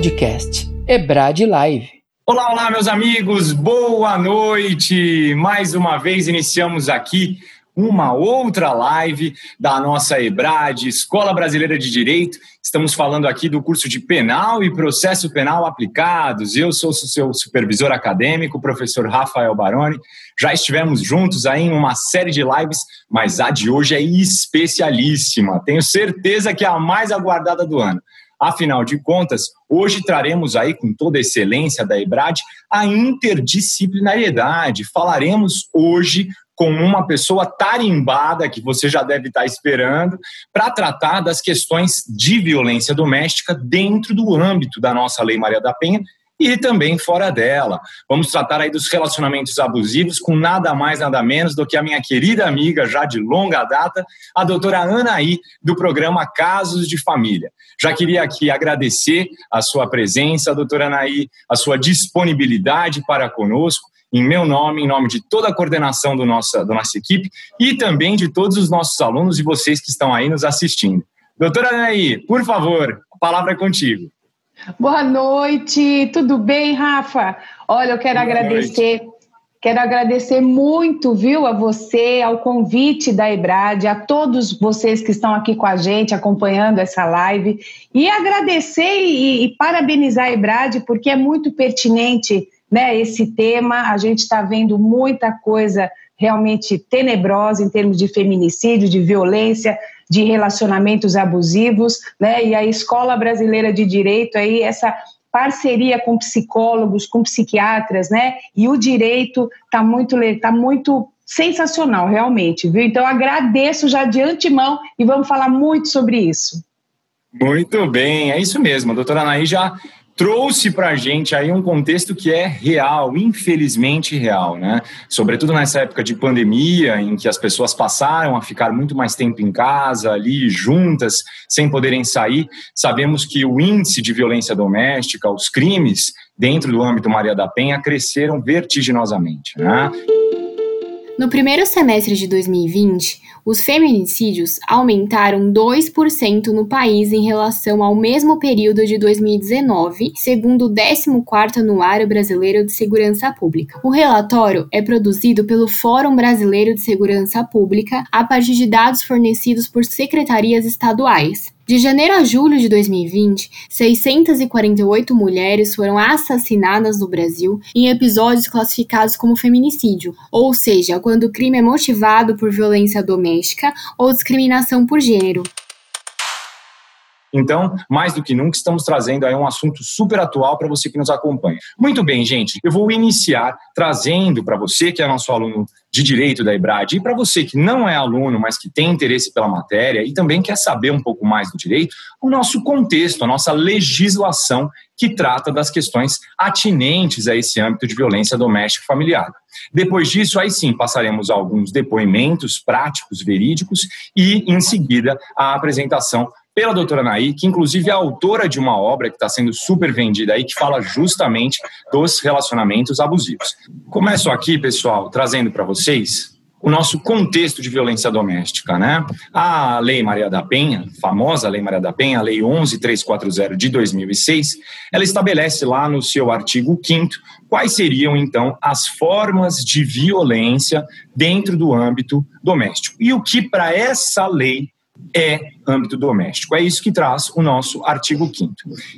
Podcast Ebrad Live. Olá, olá, meus amigos, boa noite! Mais uma vez iniciamos aqui uma outra live da nossa EBRAD, Escola Brasileira de Direito. Estamos falando aqui do curso de Penal e Processo Penal Aplicados. Eu sou o seu supervisor acadêmico, o professor Rafael Baroni. Já estivemos juntos aí em uma série de lives, mas a de hoje é especialíssima. Tenho certeza que é a mais aguardada do ano. Afinal de contas, hoje traremos aí com toda a excelência da EBRAD a interdisciplinariedade. Falaremos hoje com uma pessoa tarimbada, que você já deve estar esperando, para tratar das questões de violência doméstica dentro do âmbito da nossa Lei Maria da Penha e também fora dela. Vamos tratar aí dos relacionamentos abusivos com nada mais, nada menos do que a minha querida amiga, já de longa data, a doutora Anaí, do programa Casos de Família. Já queria aqui agradecer a sua presença, doutora Anaí, a sua disponibilidade para conosco em meu nome, em nome de toda a coordenação do nossa, da nossa equipe e também de todos os nossos alunos e vocês que estão aí nos assistindo. Doutora Anaí, por favor, a palavra é contigo. Boa noite, tudo bem, Rafa? Olha, eu quero Boa agradecer, noite. quero agradecer muito, viu, a você, ao convite da Ebrad, a todos vocês que estão aqui com a gente, acompanhando essa live, e agradecer e, e parabenizar a Ebrad, porque é muito pertinente né, esse tema. A gente está vendo muita coisa realmente tenebrosa em termos de feminicídio, de violência, de relacionamentos abusivos, né? E a Escola Brasileira de Direito aí essa parceria com psicólogos, com psiquiatras, né? E o direito está muito tá muito sensacional, realmente, viu? Então agradeço já de antemão e vamos falar muito sobre isso. Muito bem, é isso mesmo. A doutora Anaí já trouxe para a gente aí um contexto que é real, infelizmente real, né? Sobretudo nessa época de pandemia, em que as pessoas passaram a ficar muito mais tempo em casa, ali juntas, sem poderem sair, sabemos que o índice de violência doméstica, os crimes dentro do âmbito Maria da Penha cresceram vertiginosamente, né? No primeiro semestre de 2020, os feminicídios aumentaram 2% no país em relação ao mesmo período de 2019, segundo o 14º Anuário Brasileiro de Segurança Pública. O relatório é produzido pelo Fórum Brasileiro de Segurança Pública a partir de dados fornecidos por secretarias estaduais. De janeiro a julho de 2020, 648 mulheres foram assassinadas no Brasil em episódios classificados como feminicídio, ou seja, quando o crime é motivado por violência doméstica ou discriminação por gênero. Então, mais do que nunca, estamos trazendo aí um assunto super atual para você que nos acompanha. Muito bem, gente, eu vou iniciar trazendo para você, que é nosso aluno de Direito da EBRAD, e para você que não é aluno, mas que tem interesse pela matéria e também quer saber um pouco mais do direito, o nosso contexto, a nossa legislação que trata das questões atinentes a esse âmbito de violência doméstica familiar. Depois disso, aí sim, passaremos alguns depoimentos práticos, verídicos, e, em seguida, a apresentação pela doutora Naí, que inclusive é autora de uma obra que está sendo super vendida aí, que fala justamente dos relacionamentos abusivos. Começo aqui, pessoal, trazendo para vocês o nosso contexto de violência doméstica, né? A Lei Maria da Penha, famosa Lei Maria da Penha, a Lei 11340 de 2006, ela estabelece lá no seu artigo 5 quais seriam então as formas de violência dentro do âmbito doméstico. E o que para essa lei é âmbito doméstico. É isso que traz o nosso artigo 5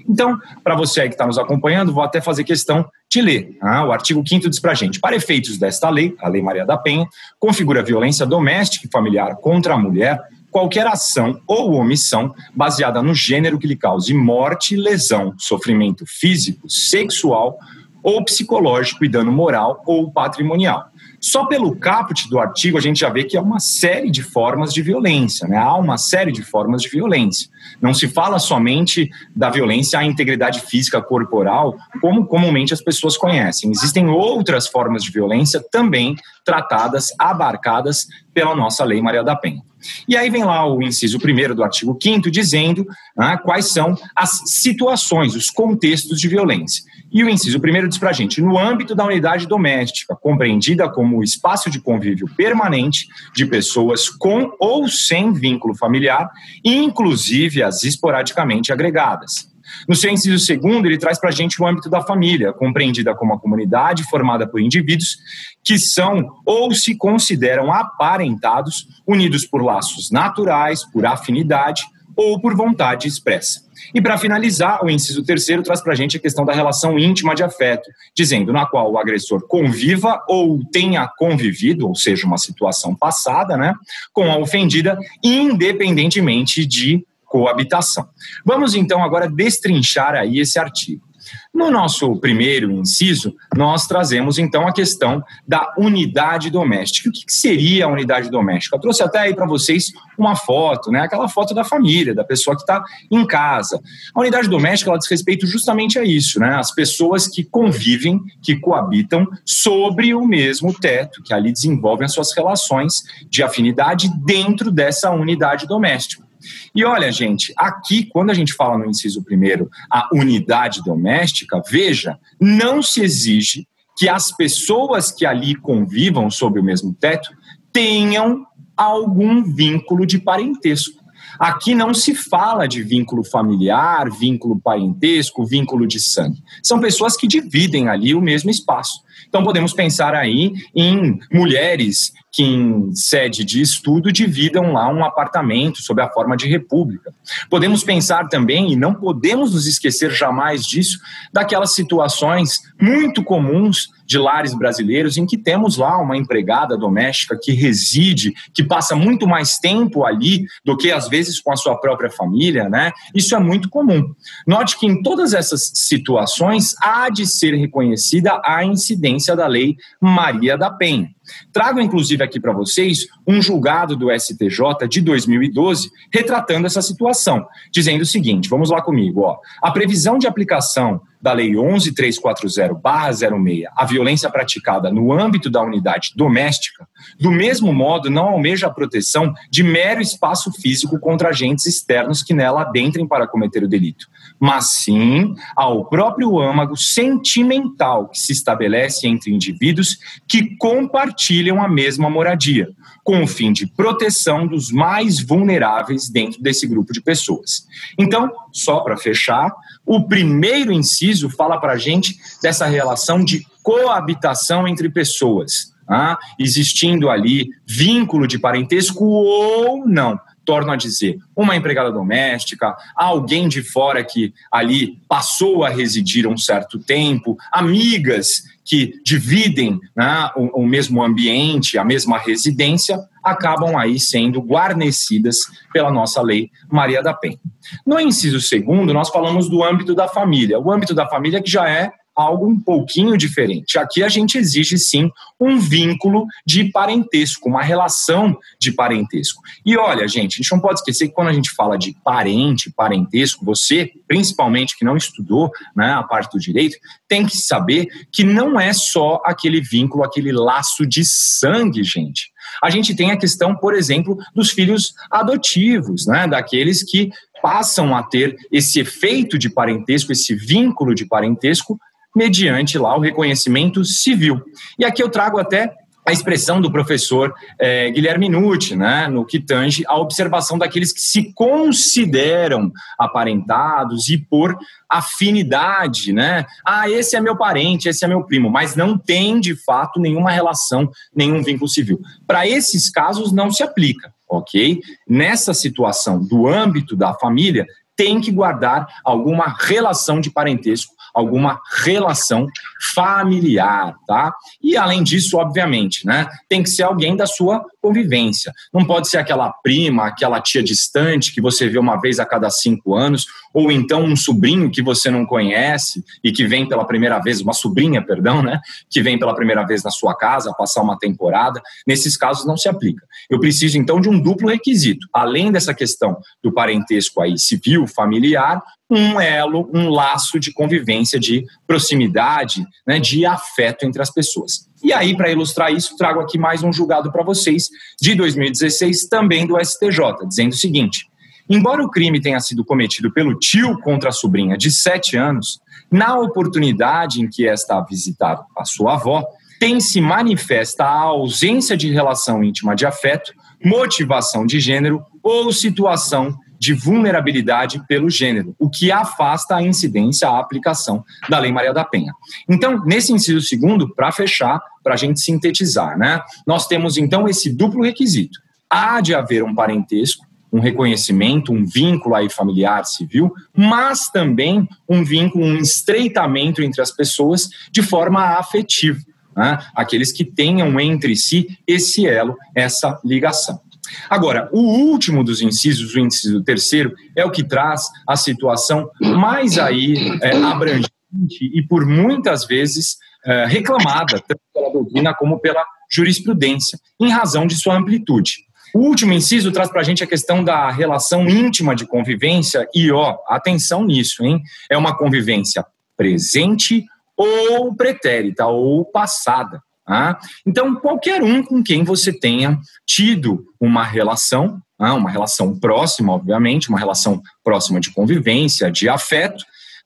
Então, para você aí que está nos acompanhando, vou até fazer questão de ler. Ah, o artigo 5 diz para a gente, para efeitos desta lei, a Lei Maria da Penha, configura violência doméstica e familiar contra a mulher qualquer ação ou omissão baseada no gênero que lhe cause morte, lesão, sofrimento físico, sexual ou psicológico e dano moral ou patrimonial só pelo caput do artigo a gente já vê que é uma série de formas de violência, né? Há uma série de formas de violência. Não se fala somente da violência à integridade física corporal, como comumente as pessoas conhecem. Existem outras formas de violência também tratadas, abarcadas pela nossa Lei Maria da Penha. E aí vem lá o inciso primeiro do artigo 5 dizendo né, quais são as situações, os contextos de violência. E o inciso primeiro diz para a gente, no âmbito da unidade doméstica, compreendida como espaço de convívio permanente de pessoas com ou sem vínculo familiar, inclusive as esporadicamente agregadas. No seu inciso segundo, ele traz para a gente o âmbito da família, compreendida como a comunidade formada por indivíduos que são ou se consideram aparentados, unidos por laços naturais, por afinidade ou por vontade expressa. E para finalizar, o inciso terceiro traz para a gente a questão da relação íntima de afeto, dizendo na qual o agressor conviva ou tenha convivido, ou seja, uma situação passada, né, com a ofendida, independentemente de coabitação. Vamos então agora destrinchar aí esse artigo. No nosso primeiro inciso, nós trazemos então a questão da unidade doméstica. O que seria a unidade doméstica? Eu trouxe até aí para vocês uma foto, né? aquela foto da família, da pessoa que está em casa. A unidade doméstica ela diz respeito justamente a isso, né? as pessoas que convivem, que coabitam sobre o mesmo teto, que ali desenvolvem as suas relações de afinidade dentro dessa unidade doméstica. E olha, gente, aqui, quando a gente fala no inciso primeiro, a unidade doméstica, veja, não se exige que as pessoas que ali convivam sob o mesmo teto tenham algum vínculo de parentesco. Aqui não se fala de vínculo familiar, vínculo parentesco, vínculo de sangue. São pessoas que dividem ali o mesmo espaço. Então podemos pensar aí em mulheres que em sede de estudo dividam lá um apartamento sob a forma de república. Podemos pensar também, e não podemos nos esquecer jamais disso, daquelas situações muito comuns de lares brasileiros em que temos lá uma empregada doméstica que reside, que passa muito mais tempo ali do que às vezes com a sua própria família, né? Isso é muito comum. Note que em todas essas situações há de ser reconhecida a incidência da lei Maria da Penha. Trago, inclusive, aqui para vocês um julgado do STJ de 2012 retratando essa situação, dizendo o seguinte: vamos lá comigo, ó. A previsão de aplicação da Lei 11.340-06, a violência praticada no âmbito da unidade doméstica, do mesmo modo, não almeja a proteção de mero espaço físico contra agentes externos que nela adentrem para cometer o delito, mas sim ao próprio âmago sentimental que se estabelece entre indivíduos que compartilham a mesma moradia, com o fim de proteção dos mais vulneráveis dentro desse grupo de pessoas. Então, só para fechar, o primeiro inciso fala para a gente dessa relação de coabitação entre pessoas, ah, existindo ali vínculo de parentesco ou não torno a dizer, uma empregada doméstica, alguém de fora que ali passou a residir um certo tempo, amigas que dividem né, o, o, mesmo ambiente, a mesma residência, acabam aí sendo guarnecidas pela nossa lei Maria da Penha. No inciso segundo, nós falamos do âmbito da família. O âmbito da família que já é algo um pouquinho diferente. Aqui a gente exige sim um vínculo de parentesco, uma relação de parentesco. E olha, gente, a gente não pode esquecer que quando a gente fala de parente, parentesco, você, principalmente que não estudou né, a parte do direito, tem que saber que não é só aquele vínculo, aquele laço de sangue, gente. A gente tem a questão, por exemplo, dos filhos adotivos, né, daqueles que passam a ter esse efeito de parentesco, esse vínculo de parentesco mediante lá o reconhecimento civil. E aqui eu trago até a expressão do professor é, Guilherme Nucci, né, no que tange a observação daqueles que se consideram aparentados e por afinidade, né? Ah, esse é meu parente, esse é meu primo, mas não tem de fato nenhuma relação, nenhum vínculo civil. Para esses casos não se aplica, ok? Nessa situação do âmbito da família, tem que guardar alguma relação de parentesco alguma relação familiar, tá? E além disso, obviamente, né, tem que ser alguém da sua convivência. Não pode ser aquela prima, aquela tia distante que você vê uma vez a cada cinco anos, ou então um sobrinho que você não conhece e que vem pela primeira vez, uma sobrinha, perdão, né, que vem pela primeira vez na sua casa passar uma temporada. Nesses casos não se aplica. Eu preciso então de um duplo requisito, além dessa questão do parentesco aí civil, familiar, um elo, um laço de convivência, de proximidade, né, de afeto entre as pessoas. E aí, para ilustrar isso, trago aqui mais um julgado para vocês, de 2016, também do STJ, dizendo o seguinte: embora o crime tenha sido cometido pelo tio contra a sobrinha de 7 anos, na oportunidade em que esta visitar a sua avó, tem se manifesta a ausência de relação íntima de afeto, motivação de gênero ou situação de vulnerabilidade pelo gênero, o que afasta a incidência, a aplicação da Lei Maria da Penha. Então, nesse inciso segundo, para fechar, para a gente sintetizar, né? Nós temos então esse duplo requisito. Há de haver um parentesco, um reconhecimento, um vínculo aí familiar civil, mas também um vínculo, um estreitamento entre as pessoas de forma afetiva. Né? Aqueles que tenham entre si esse elo, essa ligação. Agora, o último dos incisos, o inciso terceiro, é o que traz a situação mais aí é, abrangente e por muitas vezes é, reclamada, tanto pela doutrina como pela jurisprudência, em razão de sua amplitude. O último inciso traz para a gente a questão da relação íntima de convivência, e ó, atenção nisso, hein? É uma convivência presente ou pretérita, ou passada. Tá? Então, qualquer um com quem você tenha tido uma relação, tá? uma relação próxima, obviamente, uma relação próxima de convivência, de afeto,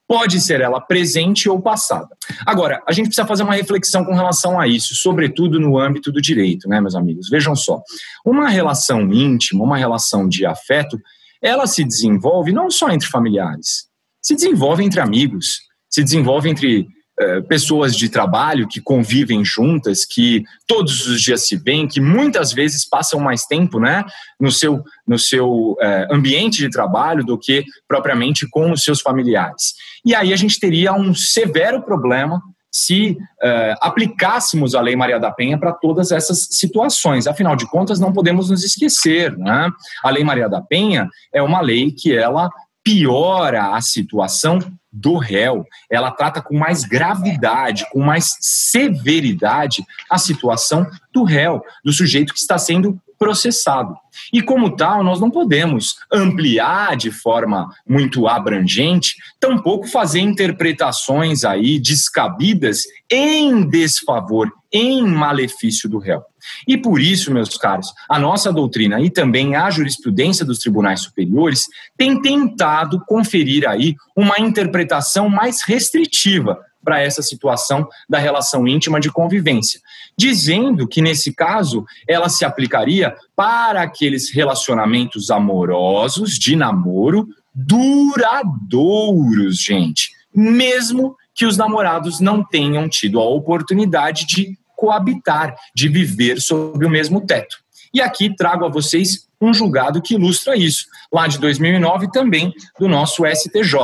pode ser ela presente ou passada. Agora, a gente precisa fazer uma reflexão com relação a isso, sobretudo no âmbito do direito, né, meus amigos? Vejam só, uma relação íntima, uma relação de afeto, ela se desenvolve não só entre familiares, se desenvolve entre amigos, se desenvolve entre eh, pessoas de trabalho que convivem juntas, que todos os dias se veem, que muitas vezes passam mais tempo né, no seu, no seu uh, ambiente de trabalho do que propriamente com os seus familiares. E aí a gente teria um severo problema se uh, aplicássemos a Lei Maria da Penha para todas essas situações. Afinal de contas, não podemos nos esquecer, né? A Lei Maria da Penha é uma lei que ela piora a situação do réu. Ela trata com mais gravidade, com mais severidade a situação do réu, do sujeito que está sendo processado. E como tal, nós não podemos ampliar de forma muito abrangente, tampouco fazer interpretações aí descabidas em desfavor, em malefício do réu. E por isso, meus caros, a nossa doutrina e também a jurisprudência dos tribunais superiores tem tentado conferir aí uma interpretação mais restritiva para essa situação da relação íntima de convivência, dizendo que nesse caso ela se aplicaria para aqueles relacionamentos amorosos de namoro duradouros, gente, mesmo que os namorados não tenham tido a oportunidade de coabitar, de viver sob o mesmo teto. E aqui trago a vocês um julgado que ilustra isso, lá de 2009 também do nosso STJ,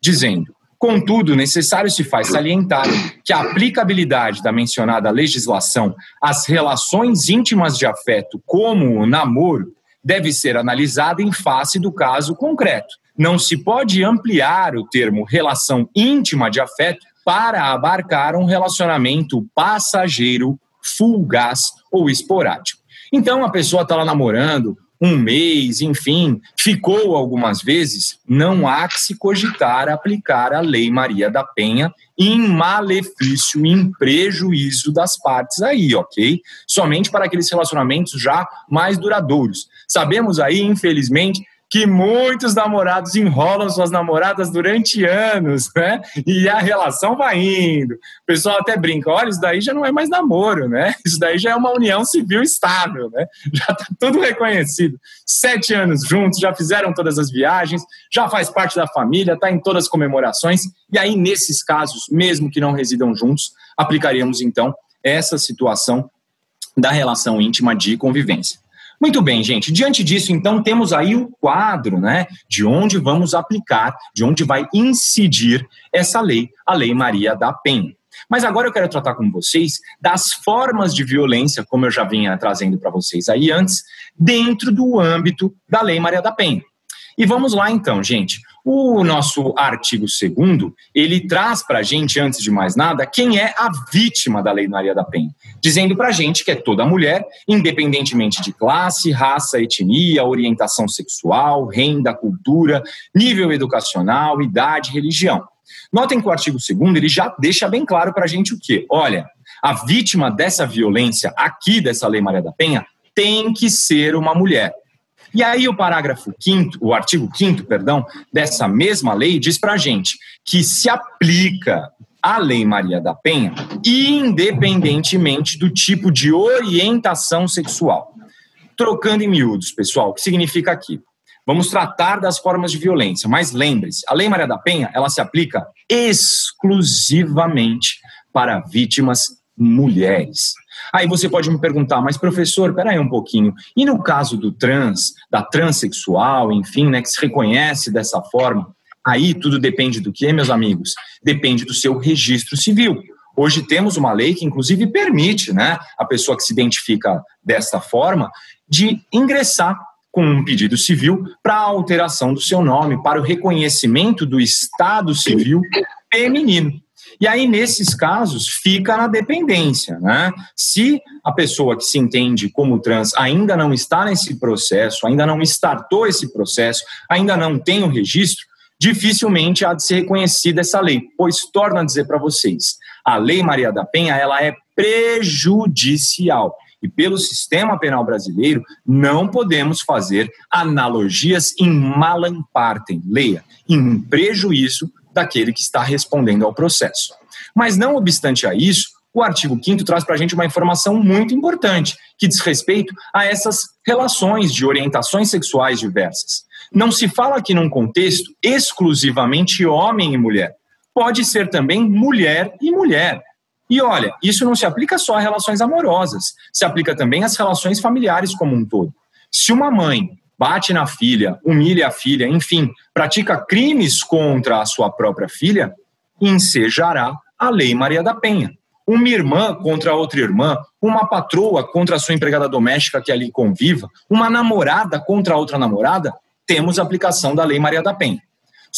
dizendo: Contudo, necessário se faz salientar que a aplicabilidade da mencionada legislação às relações íntimas de afeto, como o namoro, deve ser analisada em face do caso concreto. Não se pode ampliar o termo relação íntima de afeto para abarcar um relacionamento passageiro, fugaz ou esporádico. Então a pessoa está lá namorando um mês, enfim, ficou algumas vezes, não há que se cogitar aplicar a Lei Maria da Penha em malefício, em prejuízo das partes aí, ok? Somente para aqueles relacionamentos já mais duradouros. Sabemos aí, infelizmente, que muitos namorados enrolam suas namoradas durante anos, né? E a relação vai indo. O pessoal até brinca, olha, isso daí já não é mais namoro, né? Isso daí já é uma união civil estável, né? Já tá tudo reconhecido. Sete anos juntos, já fizeram todas as viagens, já faz parte da família, tá em todas as comemorações. E aí, nesses casos, mesmo que não residam juntos, aplicaríamos então essa situação da relação íntima de convivência. Muito bem, gente. Diante disso, então, temos aí o quadro, né, de onde vamos aplicar, de onde vai incidir essa lei, a Lei Maria da Penha. Mas agora eu quero tratar com vocês das formas de violência, como eu já vinha trazendo para vocês aí antes, dentro do âmbito da Lei Maria da Penha. E vamos lá então, gente. O nosso artigo 2 ele traz para a gente, antes de mais nada, quem é a vítima da Lei Maria da Penha, dizendo para a gente que é toda mulher, independentemente de classe, raça, etnia, orientação sexual, renda, cultura, nível educacional, idade, religião. Notem que o artigo 2 ele já deixa bem claro para a gente o quê? Olha, a vítima dessa violência aqui dessa Lei Maria da Penha tem que ser uma mulher. E aí o parágrafo 5 o artigo 5 perdão, dessa mesma lei diz para a gente que se aplica a Lei Maria da Penha, independentemente do tipo de orientação sexual. Trocando em miúdos, pessoal, o que significa aqui? vamos tratar das formas de violência, mas lembre-se, a Lei Maria da Penha, ela se aplica exclusivamente para vítimas mulheres. Aí você pode me perguntar, mas professor, peraí um pouquinho, e no caso do trans, da transexual, enfim, né, que se reconhece dessa forma, aí tudo depende do que, meus amigos? Depende do seu registro civil. Hoje temos uma lei que, inclusive, permite né, a pessoa que se identifica desta forma de ingressar com um pedido civil para a alteração do seu nome, para o reconhecimento do estado civil feminino. E aí, nesses casos, fica na dependência. Né? Se a pessoa que se entende como trans ainda não está nesse processo, ainda não startou esse processo, ainda não tem o registro, dificilmente há de ser reconhecida essa lei, pois torno a dizer para vocês, a Lei Maria da Penha ela é prejudicial. E pelo sistema penal brasileiro, não podemos fazer analogias em malam partem, leia, em prejuízo daquele que está respondendo ao processo. Mas não obstante a isso, o artigo 5 traz para a gente uma informação muito importante, que diz respeito a essas relações de orientações sexuais diversas. Não se fala aqui num contexto exclusivamente homem e mulher. Pode ser também mulher e mulher. E olha, isso não se aplica só a relações amorosas, se aplica também às relações familiares como um todo. Se uma mãe bate na filha, humilha a filha, enfim, pratica crimes contra a sua própria filha, ensejará a Lei Maria da Penha. Uma irmã contra outra irmã, uma patroa contra a sua empregada doméstica que ali conviva, uma namorada contra outra namorada, temos a aplicação da Lei Maria da Penha.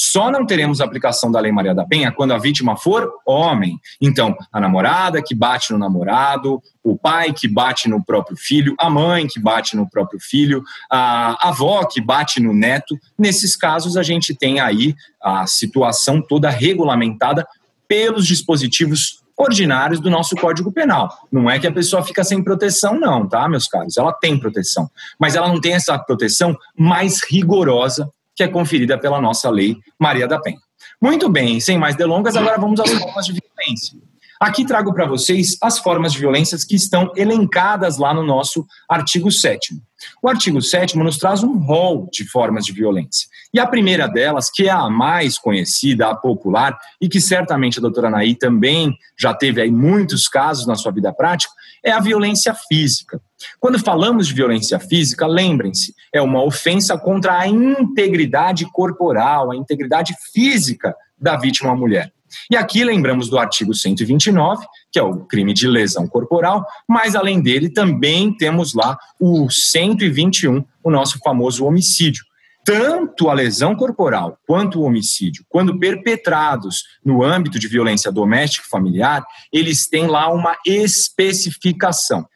Só não teremos aplicação da Lei Maria da Penha quando a vítima for homem. Então, a namorada que bate no namorado, o pai que bate no próprio filho, a mãe que bate no próprio filho, a avó que bate no neto. Nesses casos, a gente tem aí a situação toda regulamentada pelos dispositivos ordinários do nosso Código Penal. Não é que a pessoa fica sem proteção, não, tá, meus caros? Ela tem proteção, mas ela não tem essa proteção mais rigorosa que é conferida pela nossa lei Maria da Penha. Muito bem, sem mais delongas, agora vamos às formas de violência. Aqui trago para vocês as formas de violências que estão elencadas lá no nosso artigo 7. O artigo 7 nos traz um rol de formas de violência. E a primeira delas, que é a mais conhecida, a popular, e que certamente a doutora Anaí também já teve aí muitos casos na sua vida prática, é a violência física. Quando falamos de violência física, lembrem-se, é uma ofensa contra a integridade corporal, a integridade física da vítima mulher. E aqui lembramos do artigo 129, que é o crime de lesão corporal, mas além dele também temos lá o 121, o nosso famoso homicídio. Tanto a lesão corporal quanto o homicídio, quando perpetrados no âmbito de violência doméstica e familiar, eles têm lá uma especificação.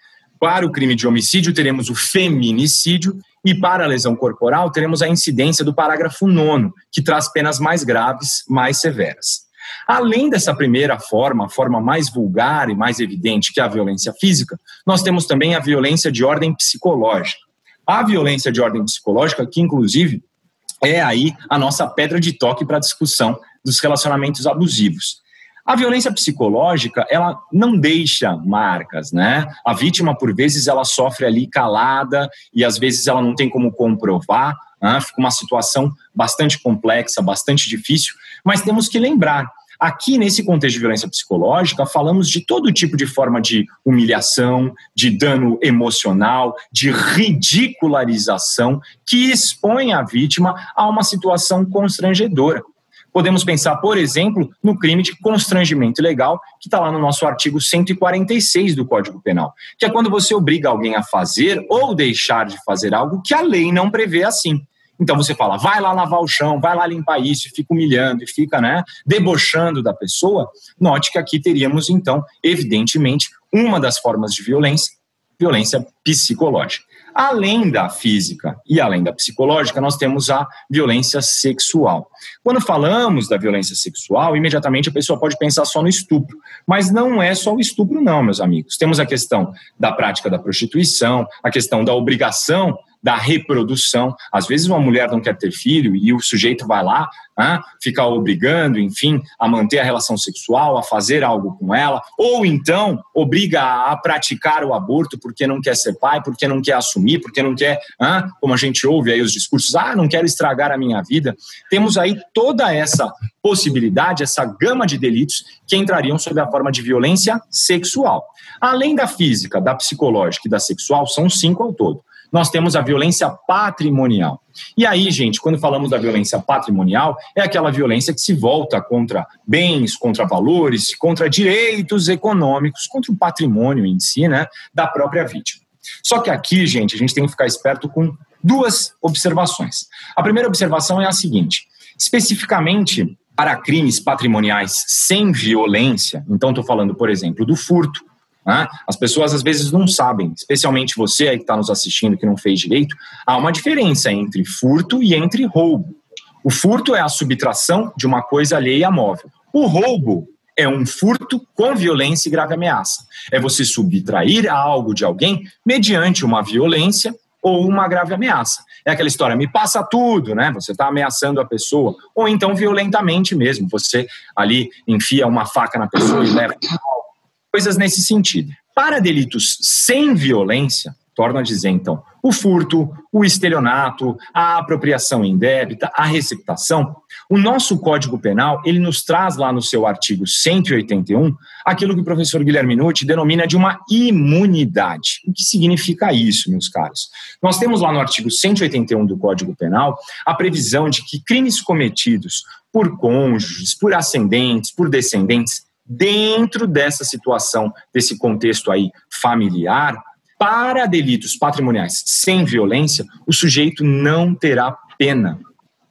Para o crime de homicídio, teremos o feminicídio e para a lesão corporal, teremos a incidência do parágrafo 9, que traz penas mais graves, mais severas. Além dessa primeira forma, a forma mais vulgar e mais evidente, que é a violência física, nós temos também a violência de ordem psicológica. A violência de ordem psicológica, que inclusive é aí a nossa pedra de toque para a discussão dos relacionamentos abusivos. A violência psicológica, ela não deixa marcas, né? A vítima, por vezes, ela sofre ali calada e às vezes ela não tem como comprovar, né? fica uma situação bastante complexa, bastante difícil, mas temos que lembrar Aqui, nesse contexto de violência psicológica, falamos de todo tipo de forma de humilhação, de dano emocional, de ridicularização que expõe a vítima a uma situação constrangedora. Podemos pensar, por exemplo, no crime de constrangimento ilegal, que está lá no nosso artigo 146 do Código Penal, que é quando você obriga alguém a fazer ou deixar de fazer algo que a lei não prevê assim. Então você fala, vai lá lavar o chão, vai lá limpar isso, fica humilhando, e fica né, debochando da pessoa. Note que aqui teríamos, então, evidentemente, uma das formas de violência, violência psicológica. Além da física e além da psicológica, nós temos a violência sexual. Quando falamos da violência sexual, imediatamente a pessoa pode pensar só no estupro, mas não é só o estupro, não, meus amigos. Temos a questão da prática da prostituição, a questão da obrigação da reprodução. Às vezes uma mulher não quer ter filho e o sujeito vai lá, né, fica obrigando, enfim, a manter a relação sexual, a fazer algo com ela, ou então obriga a praticar o aborto porque não quer ser pai, porque não quer assumir, porque não quer, né, como a gente ouve aí os discursos, ah, não quero estragar a minha vida. Temos aí toda essa possibilidade, essa gama de delitos que entrariam sob a forma de violência sexual. Além da física, da psicológica e da sexual, são cinco ao todo nós temos a violência patrimonial. E aí, gente, quando falamos da violência patrimonial, é aquela violência que se volta contra bens, contra valores, contra direitos econômicos, contra o patrimônio em si, né, da própria vítima. Só que aqui, gente, a gente tem que ficar esperto com duas observações. A primeira observação é a seguinte: especificamente para crimes patrimoniais sem violência, então estou falando, por exemplo, do furto, né? As pessoas às vezes não sabem, especialmente você aí que está nos assistindo que não fez direito, há uma diferença entre furto e entre roubo. O furto é a subtração de uma coisa alheia móvel. O roubo é um furto com violência e grave ameaça. É você subtrair algo de alguém mediante uma violência ou uma grave ameaça. É aquela história, me passa tudo, né? Você está ameaçando a pessoa, ou então violentamente mesmo. Você ali enfia uma faca na pessoa e leva coisas nesse sentido. Para delitos sem violência, torno a dizer então, o furto, o estelionato, a apropriação indébita, a receptação, o nosso Código Penal, ele nos traz lá no seu artigo 181 aquilo que o professor Guilherme Nutti denomina de uma imunidade. O que significa isso, meus caros? Nós temos lá no artigo 181 do Código Penal a previsão de que crimes cometidos por cônjuges, por ascendentes, por descendentes, dentro dessa situação, desse contexto aí familiar, para delitos patrimoniais sem violência, o sujeito não terá pena.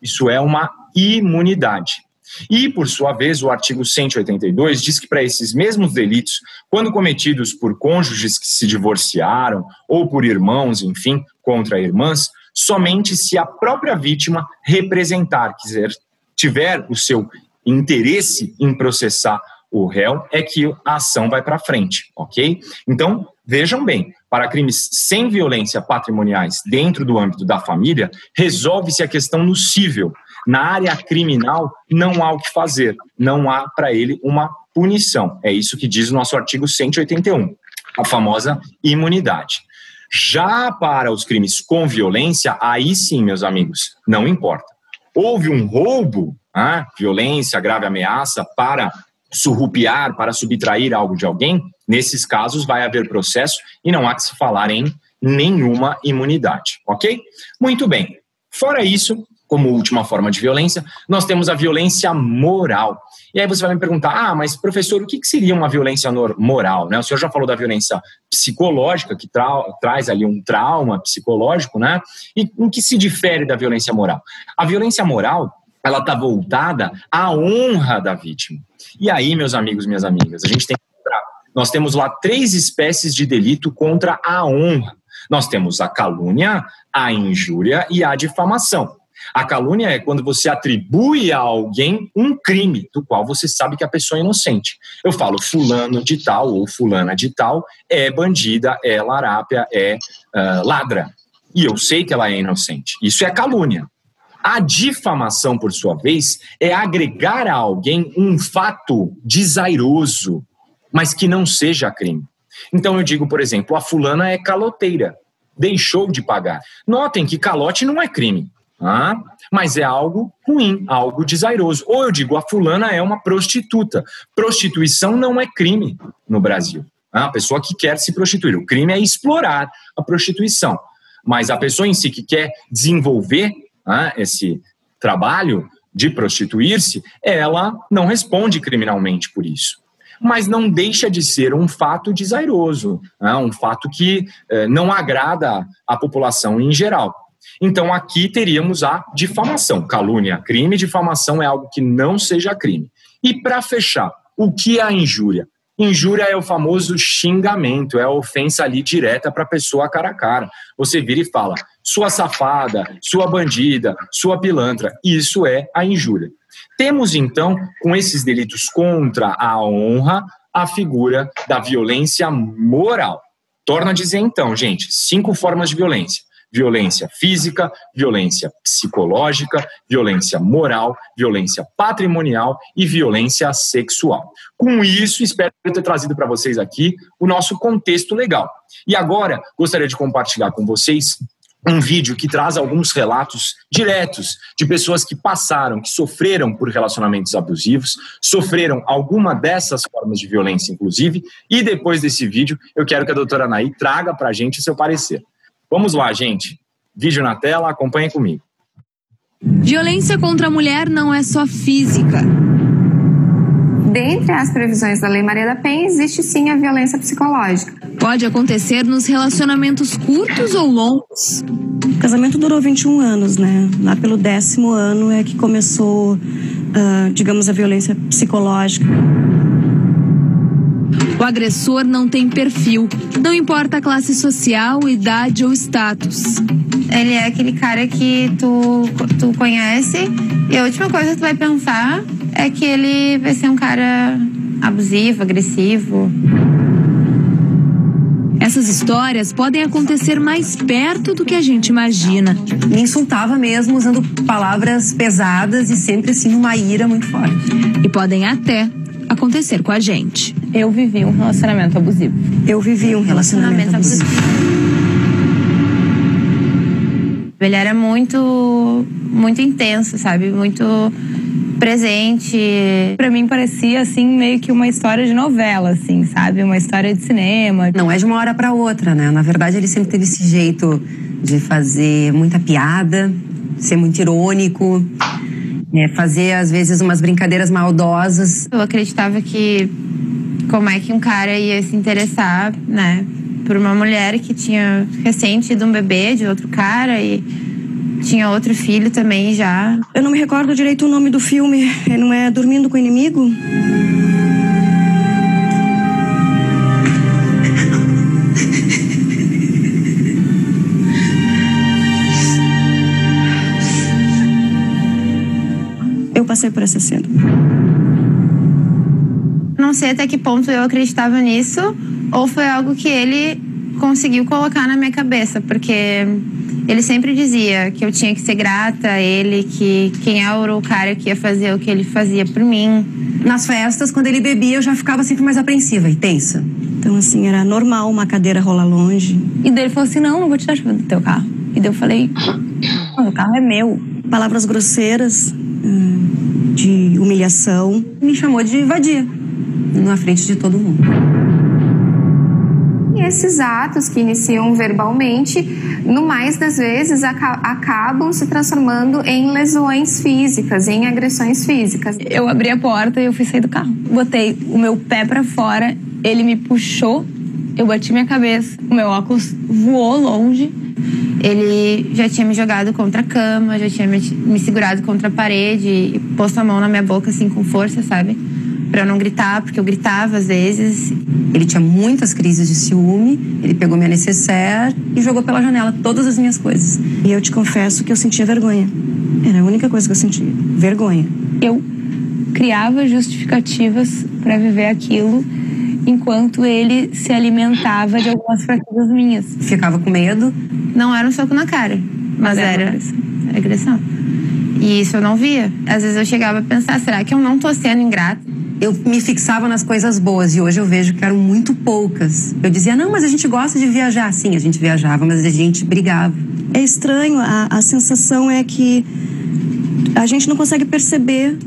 Isso é uma imunidade. E, por sua vez, o artigo 182 diz que para esses mesmos delitos, quando cometidos por cônjuges que se divorciaram ou por irmãos, enfim, contra irmãs, somente se a própria vítima representar, quiser, tiver o seu interesse em processar o réu, é que a ação vai para frente, ok? Então, vejam bem, para crimes sem violência patrimoniais dentro do âmbito da família, resolve-se a questão no cível. Na área criminal, não há o que fazer, não há para ele uma punição. É isso que diz o nosso artigo 181, a famosa imunidade. Já para os crimes com violência, aí sim, meus amigos, não importa. Houve um roubo, ah, violência, grave ameaça para surrupiar, para subtrair algo de alguém, nesses casos vai haver processo e não há que se falar em nenhuma imunidade, ok? Muito bem. Fora isso, como última forma de violência, nós temos a violência moral. E aí você vai me perguntar, ah, mas professor, o que seria uma violência moral? Né? O senhor já falou da violência psicológica, que tra traz ali um trauma psicológico, né? E em que se difere da violência moral? A violência moral, ela está voltada à honra da vítima. E aí, meus amigos, minhas amigas, a gente tem que lembrar, nós temos lá três espécies de delito contra a honra. Nós temos a calúnia, a injúria e a difamação. A calúnia é quando você atribui a alguém um crime do qual você sabe que a pessoa é inocente. Eu falo fulano de tal ou fulana de tal é bandida, é larápia, é uh, ladra. E eu sei que ela é inocente. Isso é calúnia. A difamação, por sua vez, é agregar a alguém um fato desairoso, mas que não seja crime. Então eu digo, por exemplo, a fulana é caloteira, deixou de pagar. Notem que calote não é crime, ah, mas é algo ruim, algo desairoso. Ou eu digo, a fulana é uma prostituta. Prostituição não é crime no Brasil. Ah, a pessoa que quer se prostituir. O crime é explorar a prostituição. Mas a pessoa em si que quer desenvolver né, esse trabalho de prostituir-se, ela não responde criminalmente por isso. Mas não deixa de ser um fato desairoso, né, um fato que eh, não agrada a população em geral. Então, aqui teríamos a difamação. Calúnia, crime, difamação é algo que não seja crime. E para fechar, o que é a injúria? Injúria é o famoso xingamento, é a ofensa ali direta para a pessoa cara a cara. Você vira e fala, sua safada, sua bandida, sua pilantra. Isso é a injúria. Temos então, com esses delitos contra a honra, a figura da violência moral. Torna a dizer então, gente, cinco formas de violência: violência física, violência psicológica, violência moral, violência patrimonial e violência sexual. Com isso, espero ter trazido para vocês aqui o nosso contexto legal. E agora, gostaria de compartilhar com vocês um vídeo que traz alguns relatos diretos de pessoas que passaram, que sofreram por relacionamentos abusivos, sofreram alguma dessas formas de violência, inclusive, e depois desse vídeo eu quero que a doutora Anaí traga para a gente o seu parecer. Vamos lá, gente. Vídeo na tela, acompanhe comigo. Violência contra a mulher não é só física. Dentre as previsões da Lei Maria da Penha, existe sim a violência psicológica. Pode acontecer nos relacionamentos curtos ou longos. O casamento durou 21 anos, né? Lá pelo décimo ano é que começou, uh, digamos, a violência psicológica. O agressor não tem perfil, não importa a classe social, idade ou status. Ele é aquele cara que tu, tu conhece e a última coisa que tu vai pensar é que ele vai ser um cara abusivo, agressivo. Essas histórias podem acontecer mais perto do que a gente imagina. Me insultava mesmo, usando palavras pesadas e sempre assim uma ira muito forte. E podem até acontecer com a gente. Eu vivi um relacionamento abusivo. Eu vivi um relacionamento, relacionamento abusivo. Ele era muito, muito intenso, sabe? Muito presente. Para mim parecia assim meio que uma história de novela, assim, sabe? Uma história de cinema. Não é de uma hora para outra, né? Na verdade, ele sempre teve esse jeito de fazer muita piada, ser muito irônico. É, fazer, às vezes, umas brincadeiras maldosas. Eu acreditava que como é que um cara ia se interessar, né, por uma mulher que tinha recente tido um bebê de outro cara e tinha outro filho também já. Eu não me recordo direito o nome do filme. Não é Dormindo com o Inimigo? Eu passei por essa cena. Não sei até que ponto eu acreditava nisso, ou foi algo que ele conseguiu colocar na minha cabeça, porque ele sempre dizia que eu tinha que ser grata a ele, que quem era o cara que ia fazer o que ele fazia por mim. Nas festas, quando ele bebia, eu já ficava sempre mais apreensiva e tensa. Então, assim, era normal uma cadeira rolar longe. E daí ele falou assim: não, não vou te dar chave do teu carro. E daí eu falei: o carro é meu. Palavras grosseiras, hum, de humilhação. Me chamou de vadia, na frente de todo mundo esses atos que iniciam verbalmente, no mais das vezes, acabam se transformando em lesões físicas, em agressões físicas. Eu abri a porta e eu fui sair do carro. Botei o meu pé para fora, ele me puxou, eu bati minha cabeça, o meu óculos voou longe. Ele já tinha me jogado contra a cama, já tinha me, me segurado contra a parede e posto a mão na minha boca assim com força, sabe? Para eu não gritar, porque eu gritava às vezes. Ele tinha muitas crises de ciúme, ele pegou minha necessaire e jogou pela janela todas as minhas coisas. E eu te confesso que eu sentia vergonha. Era a única coisa que eu sentia, vergonha. Eu criava justificativas para viver aquilo enquanto ele se alimentava de algumas fraquezas minhas. Ficava com medo? Não era um soco na cara, mas, mas era, era, era agressão. E isso eu não via. Às vezes eu chegava a pensar, será que eu não tô sendo ingrata? Eu me fixava nas coisas boas e hoje eu vejo que eram muito poucas. Eu dizia, não, mas a gente gosta de viajar. Sim, a gente viajava, mas a gente brigava. É estranho, a, a sensação é que a gente não consegue perceber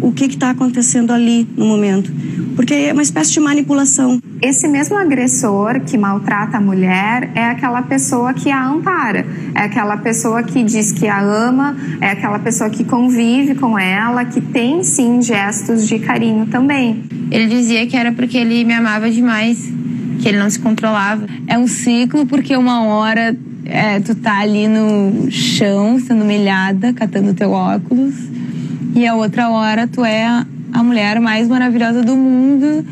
o que está acontecendo ali no momento porque é uma espécie de manipulação. Esse mesmo agressor que maltrata a mulher é aquela pessoa que a ampara, é aquela pessoa que diz que a ama, é aquela pessoa que convive com ela, que tem sim gestos de carinho também. Ele dizia que era porque ele me amava demais, que ele não se controlava. É um ciclo porque uma hora é, tu tá ali no chão sendo humilhada, catando teu óculos, e a outra hora tu é a mulher mais maravilhosa do mundo.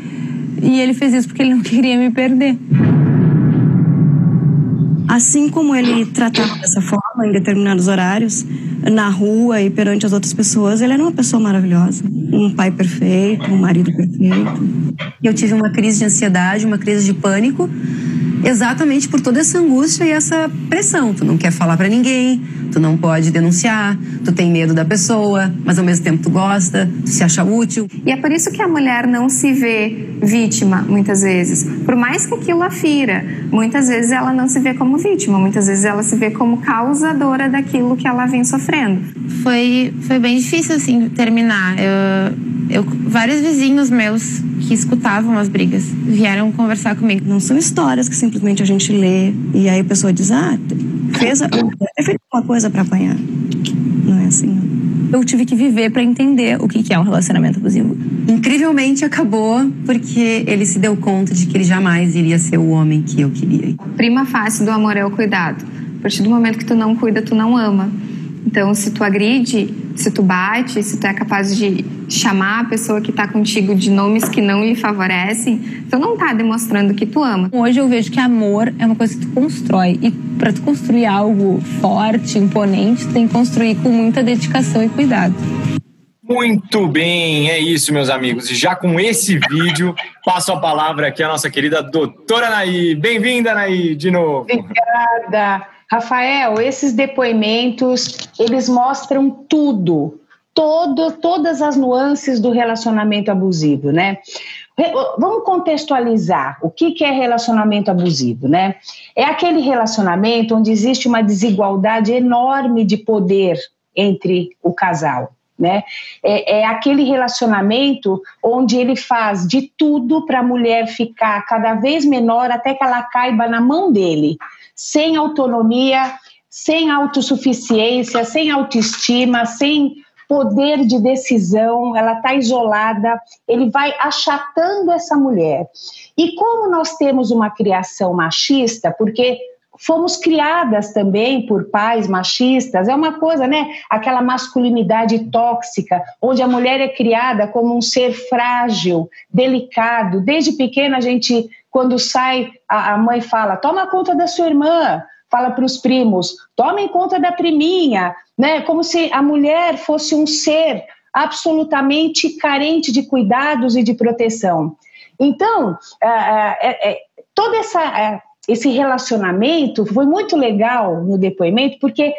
E ele fez isso porque ele não queria me perder. Assim como ele tratava dessa forma em determinados horários, na rua e perante as outras pessoas, ele era uma pessoa maravilhosa. Um pai perfeito, um marido perfeito. Eu tive uma crise de ansiedade, uma crise de pânico. Exatamente por toda essa angústia e essa pressão. Tu não quer falar para ninguém, tu não pode denunciar, tu tem medo da pessoa, mas ao mesmo tempo tu gosta, tu se acha útil. E é por isso que a mulher não se vê vítima, muitas vezes. Por mais que aquilo a fira, muitas vezes ela não se vê como vítima, muitas vezes ela se vê como causadora daquilo que ela vem sofrendo. Foi, foi bem difícil, assim, terminar. Eu, eu, vários vizinhos meus que escutavam as brigas vieram conversar comigo. Não são histórias que simplesmente a gente lê e aí a pessoa diz, ah, fez, a, é feito uma coisa para apanhar. Não é assim, não. Eu tive que viver para entender o que é um relacionamento abusivo. Incrivelmente acabou porque ele se deu conta de que ele jamais iria ser o homem que eu queria. Prima face do amor é o cuidado. A partir do momento que tu não cuida, tu não ama. Então, se tu agride, se tu bate, se tu é capaz de chamar a pessoa que está contigo de nomes que não lhe favorecem, tu não está demonstrando que tu ama. Hoje eu vejo que amor é uma coisa que tu constrói. E para tu construir algo forte, imponente, tu tem que construir com muita dedicação e cuidado. Muito bem, é isso, meus amigos. E já com esse vídeo, passo a palavra aqui à nossa querida doutora Naí. Bem-vinda, Naí, de novo. Obrigada. Rafael, esses depoimentos, eles mostram tudo, todo, todas as nuances do relacionamento abusivo, né? Vamos contextualizar o que, é relacionamento abusivo, né? É aquele relacionamento onde existe uma desigualdade enorme de poder entre o casal, né? É, é, aquele relacionamento onde ele faz de tudo para a mulher ficar cada vez menor até que ela caiba na mão dele sem autonomia, sem autossuficiência, sem autoestima, sem poder de decisão, ela está isolada, ele vai achatando essa mulher. E como nós temos uma criação machista, porque fomos criadas também por pais machistas, é uma coisa, né? Aquela masculinidade tóxica, onde a mulher é criada como um ser frágil, delicado. Desde pequena a gente quando sai, a, a mãe fala: toma conta da sua irmã, fala para os primos: tomem conta da priminha, né? Como se a mulher fosse um ser absolutamente carente de cuidados e de proteção. Então, é, é, todo essa, esse relacionamento foi muito legal no depoimento, porque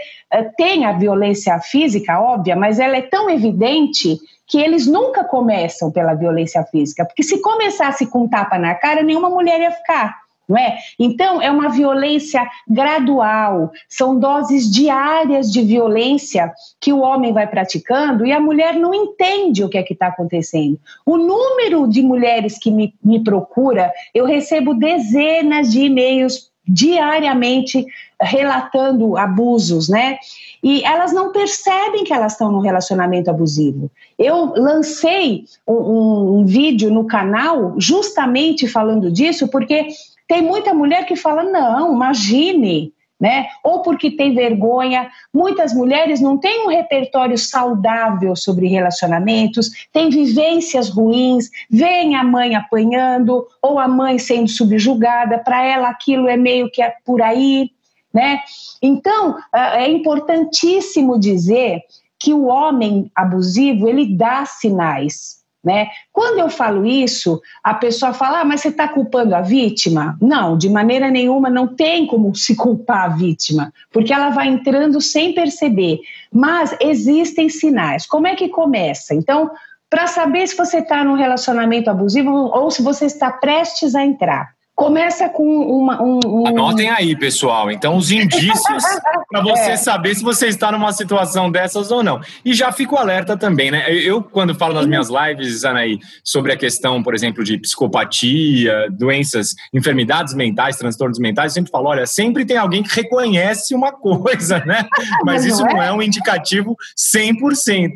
tem a violência física, óbvia, mas ela é tão evidente que eles nunca começam pela violência física, porque se começasse com tapa na cara, nenhuma mulher ia ficar. Não é? Então, é uma violência gradual, são doses diárias de violência que o homem vai praticando e a mulher não entende o que é que está acontecendo. O número de mulheres que me, me procura, eu recebo dezenas de e-mails diariamente relatando abusos, né? E elas não percebem que elas estão num relacionamento abusivo. Eu lancei um, um, um vídeo no canal justamente falando disso, porque tem muita mulher que fala: não, imagine, né? Ou porque tem vergonha. Muitas mulheres não têm um repertório saudável sobre relacionamentos, têm vivências ruins, veem a mãe apanhando ou a mãe sendo subjugada, para ela aquilo é meio que é por aí, né? Então, é importantíssimo dizer que o homem abusivo, ele dá sinais, né? Quando eu falo isso, a pessoa fala, ah, mas você está culpando a vítima? Não, de maneira nenhuma, não tem como se culpar a vítima, porque ela vai entrando sem perceber. Mas existem sinais. Como é que começa? Então, para saber se você está num relacionamento abusivo ou se você está prestes a entrar. Começa com uma. Um, um... Anotem aí, pessoal. Então, os indícios para você é. saber se você está numa situação dessas ou não. E já fico alerta também, né? Eu, quando falo nas minhas lives, Anaí, sobre a questão, por exemplo, de psicopatia, doenças, enfermidades mentais, transtornos mentais, eu sempre falo: olha, sempre tem alguém que reconhece uma coisa, né? Mas, isso não é? é um indicativo 100%.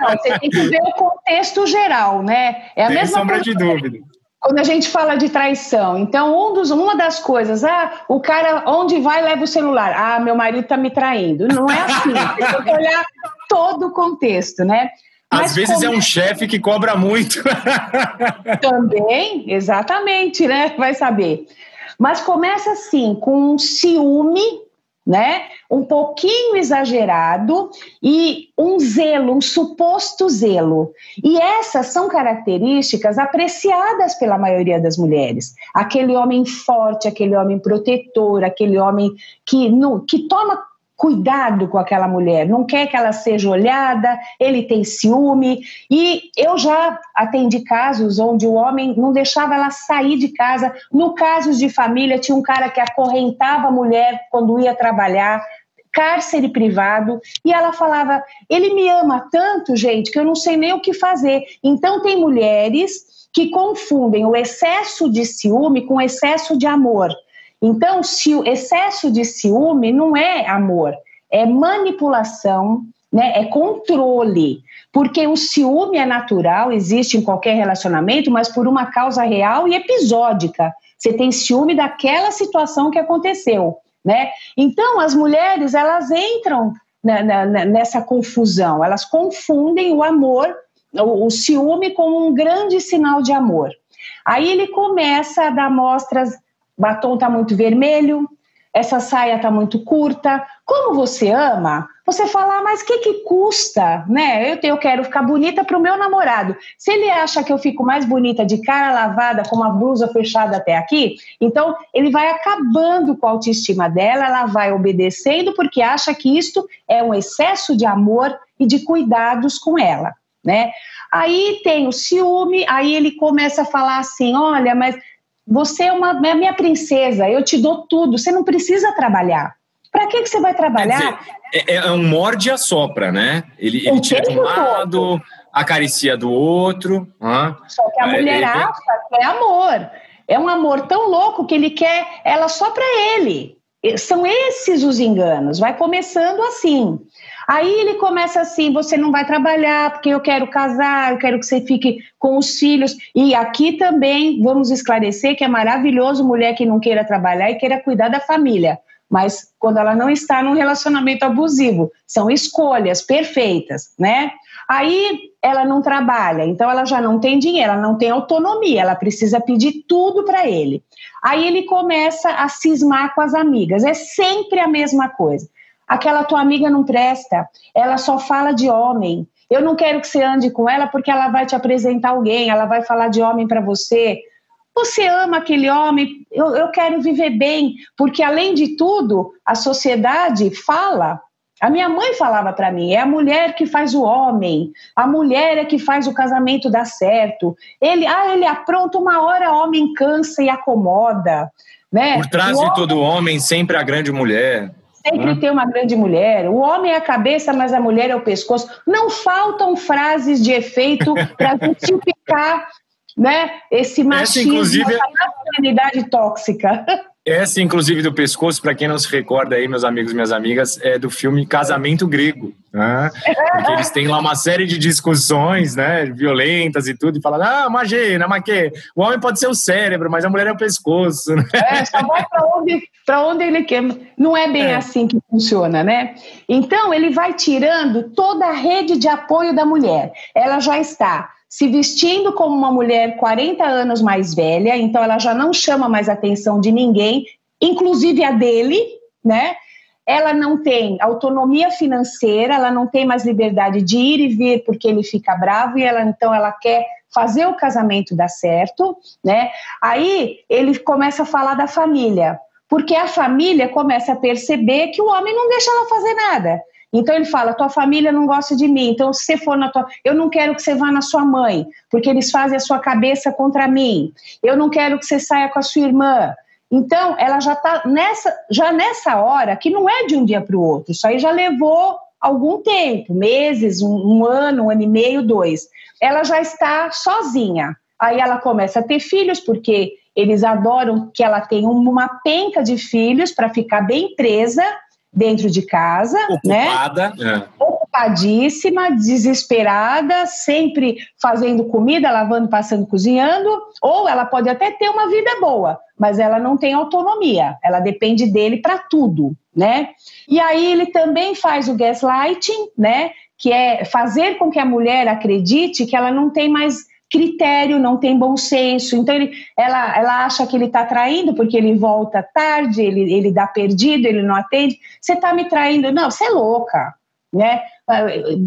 Não, você tem que ver o contexto geral, né? É a Tem mesma sombra coisa. de dúvida quando a gente fala de traição, então um dos, uma das coisas, ah, o cara onde vai leva o celular, ah, meu marido está me traindo. Não é assim, tem que olhar todo o contexto, né? Mas Às vezes é um chefe que cobra muito. Também, exatamente, né? Vai saber. Mas começa assim, com um ciúme né? Um pouquinho exagerado e um zelo, um suposto zelo. E essas são características apreciadas pela maioria das mulheres. Aquele homem forte, aquele homem protetor, aquele homem que, no, que toma cuidado com aquela mulher, não quer que ela seja olhada, ele tem ciúme. E eu já atendi casos onde o homem não deixava ela sair de casa. No caso de família, tinha um cara que acorrentava a mulher quando ia trabalhar, cárcere privado, e ela falava: ele me ama tanto, gente, que eu não sei nem o que fazer. Então, tem mulheres que confundem o excesso de ciúme com o excesso de amor. Então, o excesso de ciúme não é amor, é manipulação, né? é controle. Porque o ciúme é natural, existe em qualquer relacionamento, mas por uma causa real e episódica. Você tem ciúme daquela situação que aconteceu, né? Então, as mulheres, elas entram na, na, nessa confusão, elas confundem o amor, o, o ciúme com um grande sinal de amor. Aí ele começa a dar mostras batom está muito vermelho, essa saia está muito curta. Como você ama, você fala, ah, mas o que, que custa? Né? Eu, eu quero ficar bonita para o meu namorado. Se ele acha que eu fico mais bonita de cara lavada, com uma blusa fechada até aqui, então ele vai acabando com a autoestima dela, ela vai obedecendo porque acha que isto é um excesso de amor e de cuidados com ela. Né? Aí tem o ciúme, aí ele começa a falar assim: olha, mas você é uma é minha princesa, eu te dou tudo, você não precisa trabalhar. Para que, que você vai trabalhar? Dizer, é, é, um morde e assopra, né? Ele, ele tira de um lado, acaricia do outro. Só que a mulher ele... acha que é amor. É um amor tão louco que ele quer ela só para ele. São esses os enganos. Vai começando assim. Aí ele começa assim: você não vai trabalhar porque eu quero casar, eu quero que você fique com os filhos. E aqui também vamos esclarecer que é maravilhoso mulher que não queira trabalhar e queira cuidar da família. Mas quando ela não está num relacionamento abusivo, são escolhas perfeitas, né? Aí ela não trabalha, então ela já não tem dinheiro, ela não tem autonomia, ela precisa pedir tudo para ele. Aí ele começa a cismar com as amigas, é sempre a mesma coisa. Aquela tua amiga não presta, ela só fala de homem. Eu não quero que você ande com ela porque ela vai te apresentar alguém, ela vai falar de homem para você. Você ama aquele homem, eu, eu quero viver bem, porque além de tudo, a sociedade fala a minha mãe falava para mim: é a mulher que faz o homem, a mulher é que faz o casamento dar certo. Ele, ah, ele apronta uma hora, homem cansa e acomoda. Né? Por trás de todo homem, sempre a grande mulher. Sempre uhum. tem uma grande mulher. O homem é a cabeça, mas a mulher é o pescoço. Não faltam frases de efeito para justificar né, esse machismo, essa, essa masculinidade tóxica. Essa, inclusive, do pescoço, para quem não se recorda aí, meus amigos e minhas amigas, é do filme Casamento Grego. Né? Porque eles têm lá uma série de discussões né, violentas e tudo, e falam, ah, imagina, mas que o homem pode ser o cérebro, mas a mulher é o pescoço. Né? É, só vai para onde, onde ele quer. Não é bem é. assim que funciona, né? Então, ele vai tirando toda a rede de apoio da mulher. Ela já está se vestindo como uma mulher 40 anos mais velha, então ela já não chama mais atenção de ninguém, inclusive a dele, né? Ela não tem autonomia financeira, ela não tem mais liberdade de ir e vir porque ele fica bravo e ela então ela quer fazer o casamento dar certo, né? Aí ele começa a falar da família, porque a família começa a perceber que o homem não deixa ela fazer nada. Então ele fala: tua família não gosta de mim, então se você for na tua. Eu não quero que você vá na sua mãe, porque eles fazem a sua cabeça contra mim. Eu não quero que você saia com a sua irmã. Então ela já está nessa, já nessa hora, que não é de um dia para o outro, isso aí já levou algum tempo meses, um, um ano, um ano e meio, dois. Ela já está sozinha. Aí ela começa a ter filhos, porque eles adoram que ela tenha uma penca de filhos para ficar bem presa dentro de casa, né? Ocupada, né? É. Ocupadíssima, desesperada, sempre fazendo comida, lavando, passando, cozinhando, ou ela pode até ter uma vida boa, mas ela não tem autonomia, ela depende dele para tudo, né? E aí ele também faz o gaslighting, né? Que é fazer com que a mulher acredite que ela não tem mais critério, não tem bom senso. Então, ele, ela, ela acha que ele está traindo porque ele volta tarde, ele, ele dá perdido, ele não atende. Você está me traindo? Não, você é louca. Né?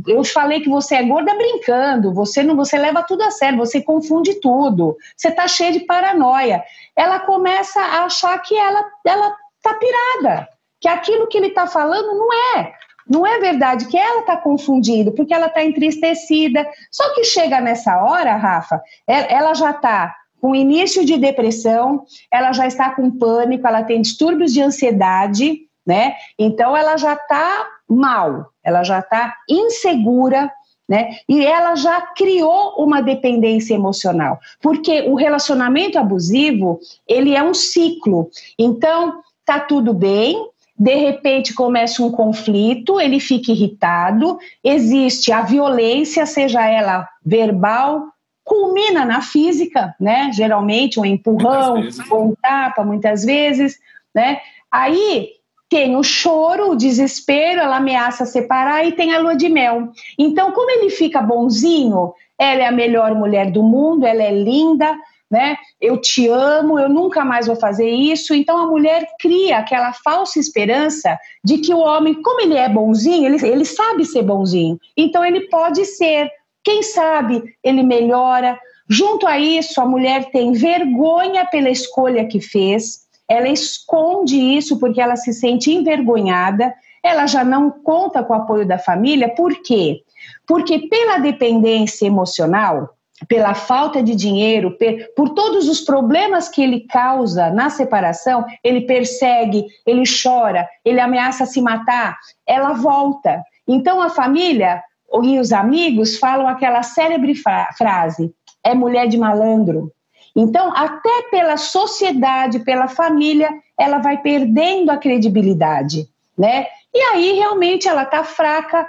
Eu falei que você é gorda brincando, você não, você leva tudo a sério, você confunde tudo, você está cheia de paranoia. Ela começa a achar que ela ela tá pirada, que aquilo que ele está falando não é. Não é verdade que ela está confundida, porque ela está entristecida. Só que chega nessa hora, Rafa, ela já está com início de depressão, ela já está com pânico, ela tem distúrbios de ansiedade, né? Então ela já está mal, ela já está insegura, né? E ela já criou uma dependência emocional, porque o relacionamento abusivo ele é um ciclo. Então tá tudo bem, de repente começa um conflito, ele fica irritado, existe a violência, seja ela verbal, culmina na física, né? Geralmente um empurrão, ou um tapa, muitas vezes, né? Aí tem o choro, o desespero, ela ameaça separar e tem a lua de mel. Então, como ele fica bonzinho, ela é a melhor mulher do mundo, ela é linda, né? Eu te amo, eu nunca mais vou fazer isso. Então a mulher cria aquela falsa esperança de que o homem, como ele é bonzinho, ele, ele sabe ser bonzinho. Então ele pode ser. Quem sabe ele melhora. Junto a isso, a mulher tem vergonha pela escolha que fez. Ela esconde isso porque ela se sente envergonhada. Ela já não conta com o apoio da família. Por quê? Porque pela dependência emocional, pela falta de dinheiro, por todos os problemas que ele causa na separação, ele persegue, ele chora, ele ameaça se matar, ela volta. Então a família e os amigos falam aquela célebre frase: é mulher de malandro. Então, até pela sociedade, pela família, ela vai perdendo a credibilidade, né? E aí realmente ela está fraca,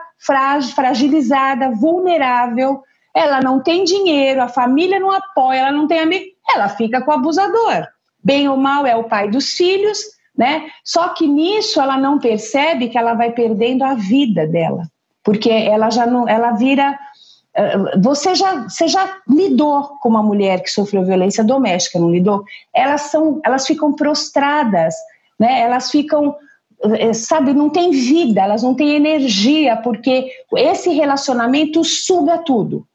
fragilizada, vulnerável ela não tem dinheiro, a família não apoia, ela não tem amigo, ela fica com o abusador. Bem ou mal é o pai dos filhos, né? Só que nisso ela não percebe que ela vai perdendo a vida dela, porque ela já não, ela vira eh, você já, você já lidou com uma mulher que sofreu violência doméstica, não lidou? Elas são, elas ficam prostradas, né? Elas ficam eh, sabe, não tem vida, elas não têm energia, porque esse relacionamento suga tudo.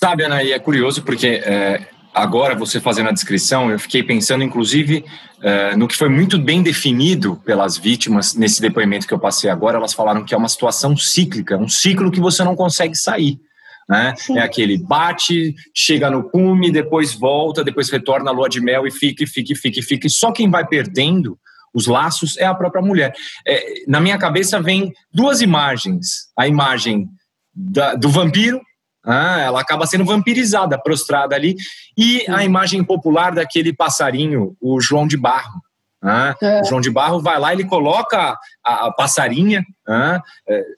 Sabe, Ana, e é curioso porque é, agora você fazendo a descrição, eu fiquei pensando, inclusive, é, no que foi muito bem definido pelas vítimas nesse depoimento que eu passei agora. Elas falaram que é uma situação cíclica, um ciclo que você não consegue sair. Né? É aquele bate, chega no cume, depois volta, depois retorna a lua de mel e fica, e fica, e fica, e fica. E só quem vai perdendo os laços é a própria mulher. É, na minha cabeça vem duas imagens: a imagem da, do vampiro ah, ela acaba sendo vampirizada, prostrada ali. E a imagem popular daquele passarinho, o João de Barro. Ah, é. O João de Barro vai lá, ele coloca a, a passarinha ah,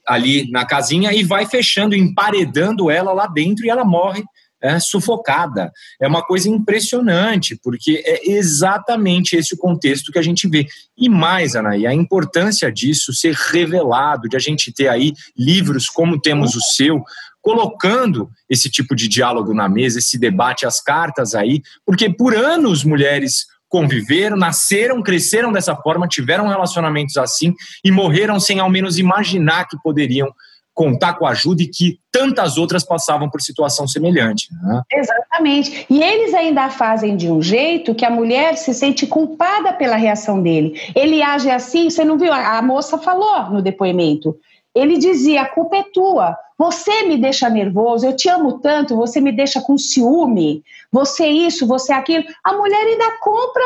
ali na casinha e vai fechando, emparedando ela lá dentro e ela morre é, sufocada. É uma coisa impressionante, porque é exatamente esse o contexto que a gente vê. E mais, Anaí, a importância disso ser revelado, de a gente ter aí livros como temos o seu, colocando esse tipo de diálogo na mesa, esse debate, as cartas aí, porque por anos mulheres conviveram, nasceram, cresceram dessa forma, tiveram relacionamentos assim e morreram sem ao menos imaginar que poderiam contar com ajuda e que tantas outras passavam por situação semelhante. Né? Exatamente. E eles ainda fazem de um jeito que a mulher se sente culpada pela reação dele. Ele age assim, você não viu? A moça falou no depoimento. Ele dizia: a culpa é tua. Você me deixa nervoso, eu te amo tanto, você me deixa com ciúme, você isso, você aquilo. A mulher ainda compra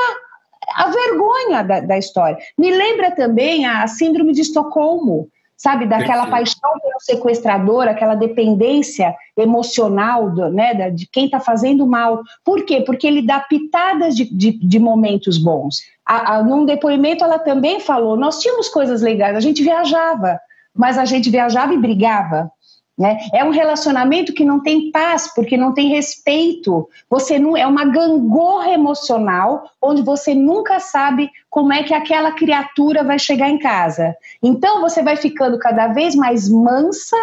a vergonha da, da história. Me lembra também a síndrome de Estocolmo, sabe? Daquela paixão pelo sequestrador, aquela dependência emocional do, né, de quem está fazendo mal. Por quê? Porque ele dá pitadas de, de, de momentos bons. A, a, num depoimento, ela também falou: nós tínhamos coisas legais, a gente viajava, mas a gente viajava e brigava. Né? É um relacionamento que não tem paz, porque não tem respeito. Você não é uma gangorra emocional onde você nunca sabe como é que aquela criatura vai chegar em casa. Então você vai ficando cada vez mais mansa,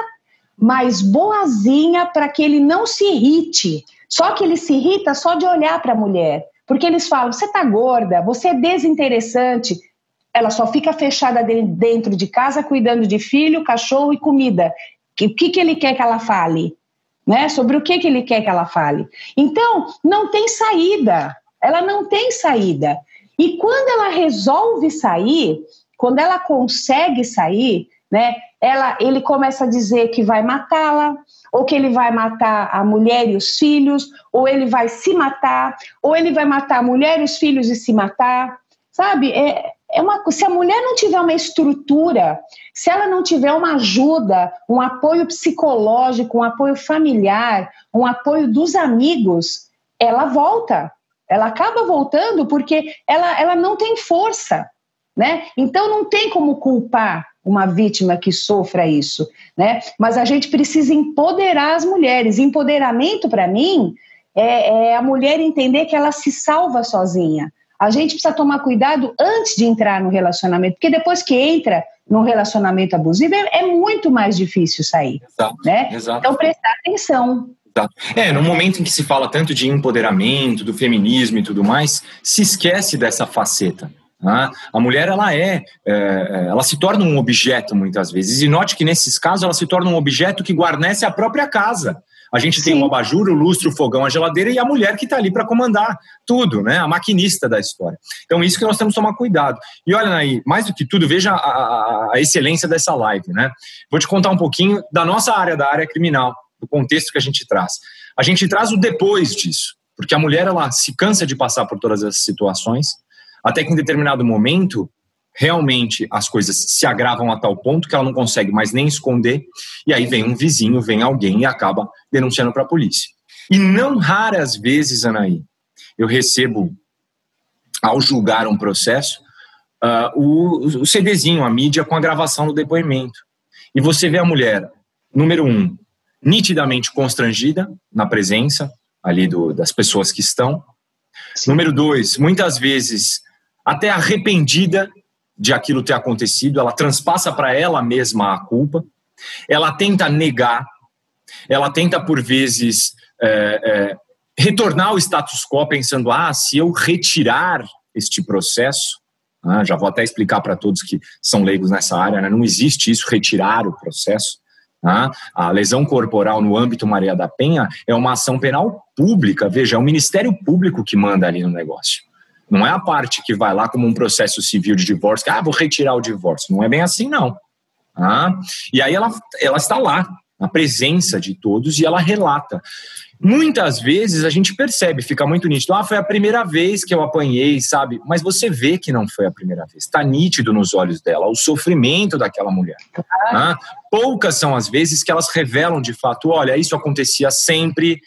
mas boazinha para que ele não se irrite. Só que ele se irrita só de olhar para a mulher, porque eles falam: você tá gorda, você é desinteressante. Ela só fica fechada dentro de casa, cuidando de filho, cachorro e comida. O que, que ele quer que ela fale? Né? Sobre o que, que ele quer que ela fale. Então, não tem saída. Ela não tem saída. E quando ela resolve sair, quando ela consegue sair, né, ela, ele começa a dizer que vai matá-la, ou que ele vai matar a mulher e os filhos, ou ele vai se matar, ou ele vai matar a mulher e os filhos e se matar. Sabe? É, é uma, se a mulher não tiver uma estrutura, se ela não tiver uma ajuda, um apoio psicológico, um apoio familiar, um apoio dos amigos, ela volta. Ela acaba voltando porque ela, ela não tem força, né? Então não tem como culpar uma vítima que sofra isso, né? Mas a gente precisa empoderar as mulheres. Empoderamento para mim é, é a mulher entender que ela se salva sozinha. A gente precisa tomar cuidado antes de entrar no relacionamento, porque depois que entra no relacionamento abusivo é, é muito mais difícil sair, exato, né? Exato. Então prestar atenção. É, no momento em que se fala tanto de empoderamento, do feminismo e tudo mais, se esquece dessa faceta. Né? A mulher, ela é, é, ela se torna um objeto muitas vezes. E note que nesses casos ela se torna um objeto que guarnece a própria casa. A gente tem o abajur, o lustre, o fogão, a geladeira e a mulher que está ali para comandar tudo, né? A maquinista da história. Então, isso que nós temos que tomar cuidado. E olha aí, mais do que tudo, veja a, a, a excelência dessa live, né? Vou te contar um pouquinho da nossa área, da área criminal do contexto que a gente traz. A gente traz o depois disso, porque a mulher ela se cansa de passar por todas essas situações, até que em determinado momento realmente as coisas se agravam a tal ponto que ela não consegue mais nem esconder, e aí vem um vizinho, vem alguém e acaba denunciando para a polícia. E não raras vezes, Anaí, eu recebo, ao julgar um processo, uh, o, o CDzinho, a mídia, com a gravação do depoimento. E você vê a mulher, número um, nitidamente constrangida na presença ali do, das pessoas que estão. Sim. Número dois, muitas vezes até arrependida de aquilo ter acontecido, ela transpassa para ela mesma a culpa, ela tenta negar, ela tenta por vezes é, é, retornar ao status quo pensando, ah, se eu retirar este processo, ah, já vou até explicar para todos que são leigos nessa área, né? não existe isso, retirar o processo. Tá? A lesão corporal no âmbito Maria da Penha é uma ação penal pública, veja, é o Ministério Público que manda ali no negócio. Não é a parte que vai lá como um processo civil de divórcio, que, ah, vou retirar o divórcio. Não é bem assim, não. Tá? E aí ela, ela está lá, na presença de todos, e ela relata. Muitas vezes a gente percebe, fica muito nítido. Ah, foi a primeira vez que eu apanhei, sabe? Mas você vê que não foi a primeira vez. Está nítido nos olhos dela o sofrimento daquela mulher. Ah, poucas são as vezes que elas revelam de fato: olha, isso acontecia sempre,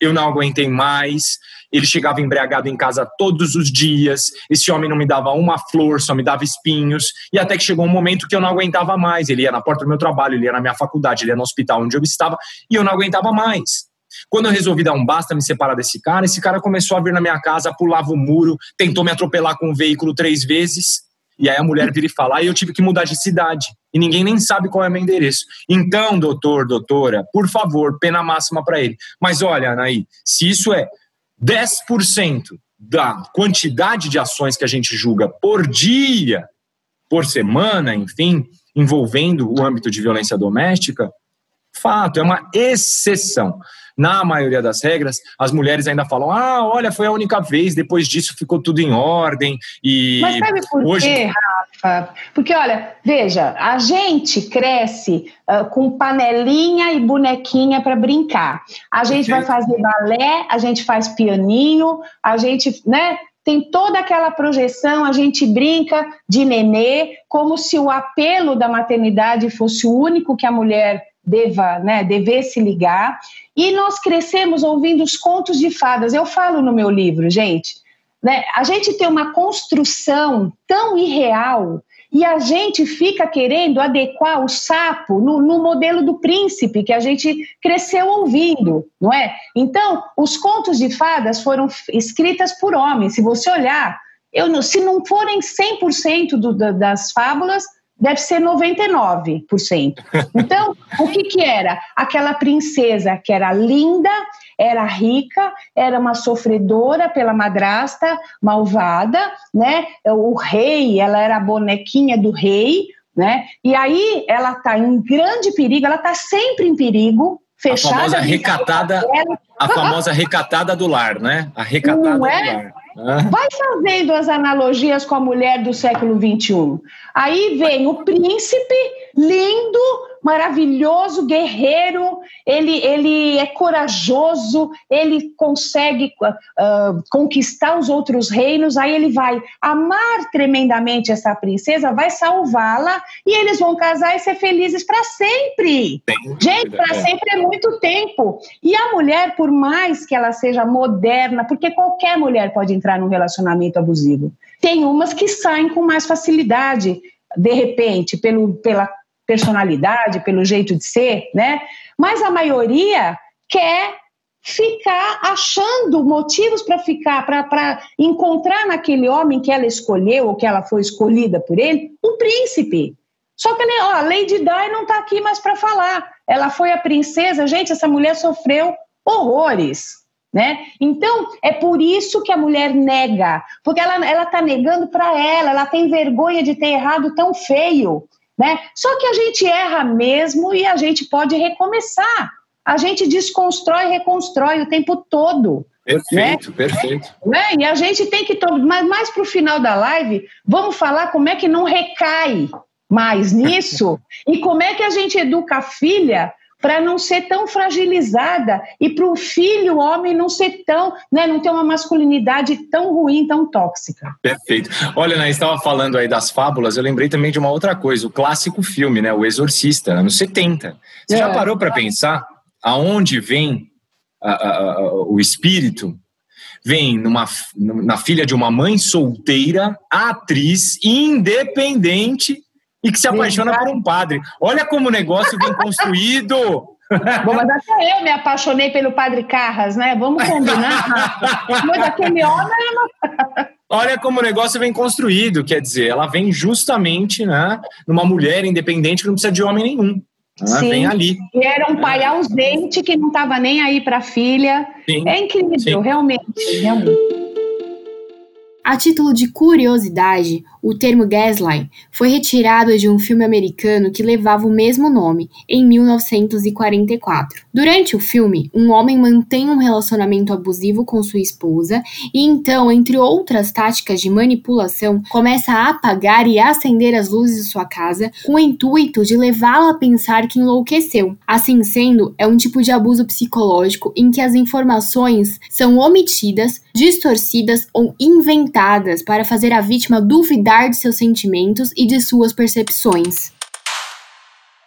eu não aguentei mais. Ele chegava embriagado em casa todos os dias. Esse homem não me dava uma flor, só me dava espinhos. E até que chegou um momento que eu não aguentava mais. Ele ia na porta do meu trabalho, ele ia na minha faculdade, ele ia no hospital onde eu estava, e eu não aguentava mais. Quando eu resolvi dar um basta, me separar desse cara, esse cara começou a vir na minha casa, pulava o muro, tentou me atropelar com o um veículo três vezes. E aí a mulher vira e fala: ah, eu tive que mudar de cidade. E ninguém nem sabe qual é meu endereço. Então, doutor, doutora, por favor, pena máxima para ele. Mas olha, Anaí, se isso é 10% da quantidade de ações que a gente julga por dia, por semana, enfim, envolvendo o âmbito de violência doméstica, fato, é uma exceção na maioria das regras, as mulheres ainda falam: ah, olha, foi a única vez, depois disso ficou tudo em ordem. E Mas sabe por hoje... quê, Rafa? Porque, olha, veja, a gente cresce uh, com panelinha e bonequinha para brincar. A gente Perfeito. vai fazer balé, a gente faz pianinho, a gente, né? tem toda aquela projeção, a gente brinca de nenê, como se o apelo da maternidade fosse o único que a mulher deva, né, devesse ligar. E nós crescemos ouvindo os contos de fadas. Eu falo no meu livro, gente, né, a gente tem uma construção tão irreal e a gente fica querendo adequar o sapo no, no, modelo do príncipe que a gente cresceu ouvindo, não é? Então, os contos de fadas foram escritas por homens. Se você olhar, eu, se não forem 100% do, das fábulas, deve ser 99%. Então, o que que era? Aquela princesa que era linda, era rica, era uma sofredora pela madrasta malvada, né? O rei, ela era a bonequinha do rei, né? E aí ela está em grande perigo, ela está sempre em perigo, fechada. A famosa recatada, a famosa recatada do lar, né? A recatada Não é? do lar. Vai fazendo as analogias com a mulher do século XXI. Aí vem o príncipe lindo, maravilhoso, guerreiro, ele, ele é corajoso, ele consegue uh, conquistar os outros reinos, aí ele vai amar tremendamente essa princesa, vai salvá-la e eles vão casar e ser felizes para sempre. Gente, para é. sempre é muito tempo. E a mulher, por mais que ela seja moderna, porque qualquer mulher pode entrar num relacionamento abusivo, tem umas que saem com mais facilidade de repente, pelo, pela personalidade, pelo jeito de ser, né? Mas a maioria quer ficar achando motivos para ficar, para encontrar naquele homem que ela escolheu ou que ela foi escolhida por ele, um príncipe. Só que ó, a Lady Di não está aqui mais para falar. Ela foi a princesa, gente, essa mulher sofreu horrores. Né? Então, é por isso que a mulher nega, porque ela está negando para ela, ela tem vergonha de ter errado tão feio. Né? Só que a gente erra mesmo e a gente pode recomeçar. A gente desconstrói e reconstrói o tempo todo. Perfeito, né? perfeito. Né? E a gente tem que. Mas mais para o final da live, vamos falar como é que não recai mais nisso e como é que a gente educa a filha para não ser tão fragilizada e para o filho, homem, não ser tão, né, não ter uma masculinidade tão ruim, tão tóxica. Perfeito. Olha, né, estava falando aí das fábulas, eu lembrei também de uma outra coisa, o clássico filme, né, O Exorcista, anos 70. Você é. já parou para pensar aonde vem a, a, a, o espírito? Vem numa, na filha de uma mãe solteira, atriz, independente e que se apaixona por um padre. Olha como o negócio vem construído. Bom, mas até eu me apaixonei pelo padre Carras, né? Vamos combinar. mas aquele homem. Olha como o negócio vem construído, quer dizer, ela vem justamente né, numa mulher independente que não precisa de homem nenhum. Ela Sim. vem ali. E era um pai ausente que não estava nem aí para a filha. Sim. É incrível, Sim. realmente, realmente. A título de curiosidade, o termo gaslight foi retirado de um filme americano que levava o mesmo nome, em 1944. Durante o filme, um homem mantém um relacionamento abusivo com sua esposa e então, entre outras táticas de manipulação, começa a apagar e acender as luzes de sua casa com o intuito de levá-la a pensar que enlouqueceu. Assim sendo, é um tipo de abuso psicológico em que as informações são omitidas, distorcidas ou inventadas para fazer a vítima duvidar cuidar de seus sentimentos e de suas percepções.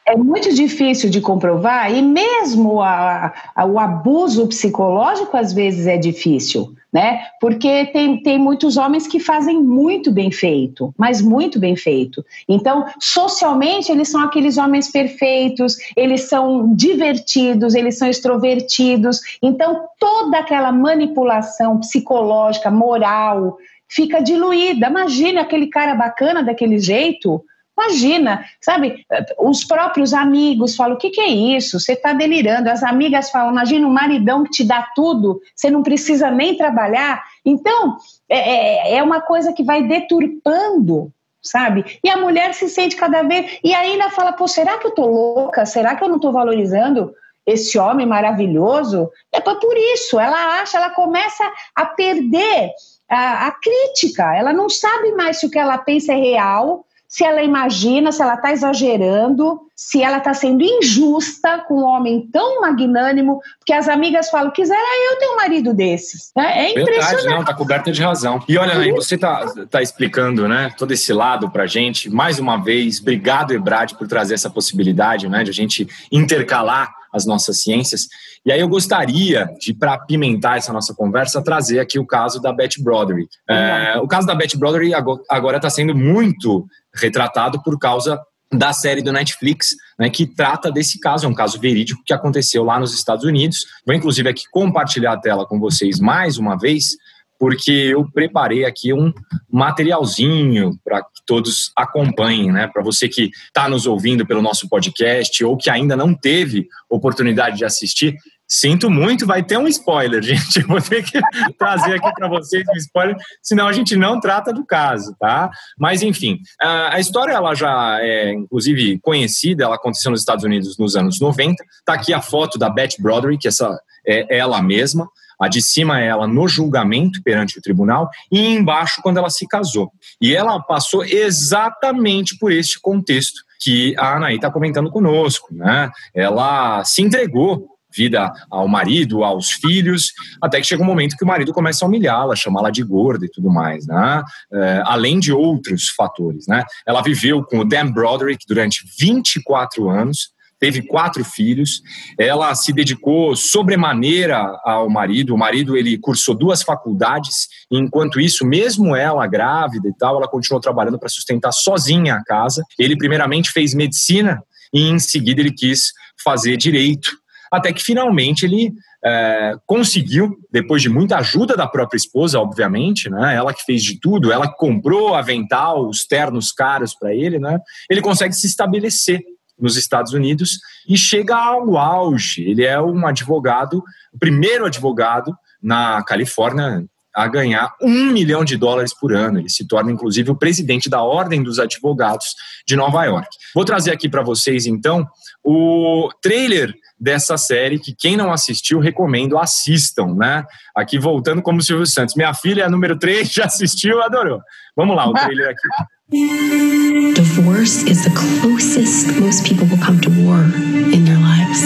É muito difícil de comprovar e mesmo a, a, o abuso psicológico às vezes é difícil, né? Porque tem, tem muitos homens que fazem muito bem feito, mas muito bem feito. Então, socialmente, eles são aqueles homens perfeitos, eles são divertidos, eles são extrovertidos. Então, toda aquela manipulação psicológica, moral, fica diluída. Imagina aquele cara bacana daquele jeito. Imagina, sabe? Os próprios amigos falam: o que, que é isso? Você está delirando. As amigas falam: imagina um maridão que te dá tudo, você não precisa nem trabalhar. Então, é, é, é uma coisa que vai deturpando sabe? E a mulher se sente cada vez. E ainda fala: pô, será que eu tô louca? Será que eu não tô valorizando esse homem maravilhoso? É por isso. Ela acha, ela começa a perder a, a crítica. Ela não sabe mais se o que ela pensa é real, se ela imagina, se ela está exagerando, se ela está sendo injusta com um homem tão magnânimo, porque as amigas falam, quisera eu ter um marido desses. É, é impressionante. Verdade, não, está coberta de razão. E olha, aí você está tá explicando, né, todo esse lado para gente. Mais uma vez, obrigado, Ebrad, por trazer essa possibilidade, né, de a gente intercalar as nossas ciências. E aí eu gostaria de, para apimentar essa nossa conversa, trazer aqui o caso da Beth Broderick. É, o caso da Beth Broderick agora está sendo muito retratado por causa da série do Netflix, né, que trata desse caso, é um caso verídico que aconteceu lá nos Estados Unidos. Vou inclusive aqui compartilhar a tela com vocês mais uma vez, porque eu preparei aqui um materialzinho para que todos acompanhem, né? Para você que está nos ouvindo pelo nosso podcast ou que ainda não teve oportunidade de assistir, Sinto muito, vai ter um spoiler, gente. Eu vou ter que trazer aqui para vocês um spoiler, senão a gente não trata do caso, tá? Mas enfim, a história ela já é inclusive conhecida, ela aconteceu nos Estados Unidos nos anos 90. Tá aqui a foto da Beth Broderick, essa é ela mesma. A de cima é ela no julgamento perante o tribunal e embaixo quando ela se casou. E ela passou exatamente por este contexto que a Anaí está comentando conosco, né? Ela se entregou vida ao marido, aos filhos, até que chega um momento que o marido começa a humilhá-la, chamá-la de gorda e tudo mais, né? É, além de outros fatores, né? Ela viveu com o Dan Broderick durante 24 anos, teve quatro filhos, ela se dedicou sobremaneira ao marido, o marido ele cursou duas faculdades, enquanto isso, mesmo ela grávida e tal, ela continuou trabalhando para sustentar sozinha a casa. Ele primeiramente fez medicina e em seguida ele quis fazer direito até que finalmente ele é, conseguiu, depois de muita ajuda da própria esposa, obviamente, né? Ela que fez de tudo, ela comprou avental, os ternos caros para ele, né? Ele consegue se estabelecer nos Estados Unidos e chega ao auge. Ele é um advogado, o primeiro advogado na Califórnia a ganhar um milhão de dólares por ano. Ele se torna, inclusive, o presidente da Ordem dos Advogados de Nova York. Vou trazer aqui para vocês, então, o trailer dessa série que quem não assistiu, recomendo, assistam, né? Aqui voltando como Silvio Santos. Minha filha, número 3, já assistiu, adorou. Vamos lá, o trailer aqui. Divorce is the closest most people will come to war in their lives.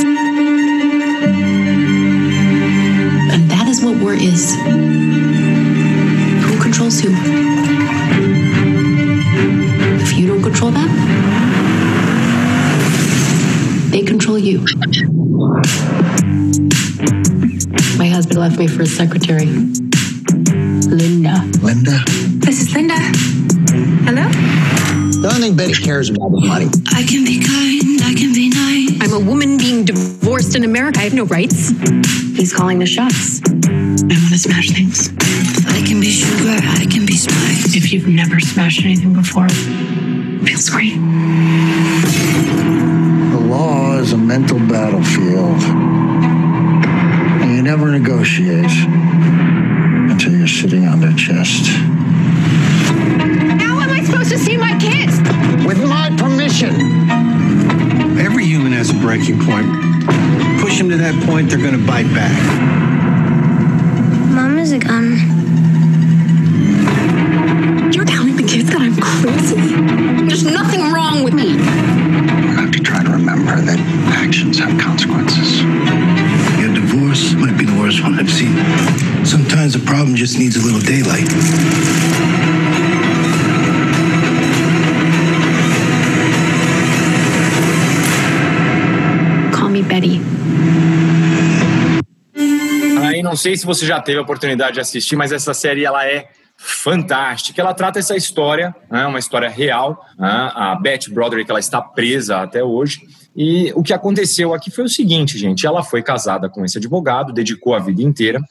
And that is what war is. Who controls who? If you don't control that, they control you. My husband left me for his secretary, The only thing Betty cares about is money. I can be kind, I can be nice. I'm a woman being divorced in America. I have no rights. He's calling the shots. I want to smash things. I can be sugar, I can be spice. If you've never smashed anything before, feels great. The law is a mental battlefield. And you never negotiate until you're sitting on their chest. That point, they're going to bite back. Sei se você já teve a oportunidade de assistir, mas essa série ela é fantástica. Ela trata essa história, né, uma história real. Né, a Beth Broderick ela está presa até hoje. E o que aconteceu aqui foi o seguinte, gente. Ela foi casada com esse advogado, dedicou a vida inteira.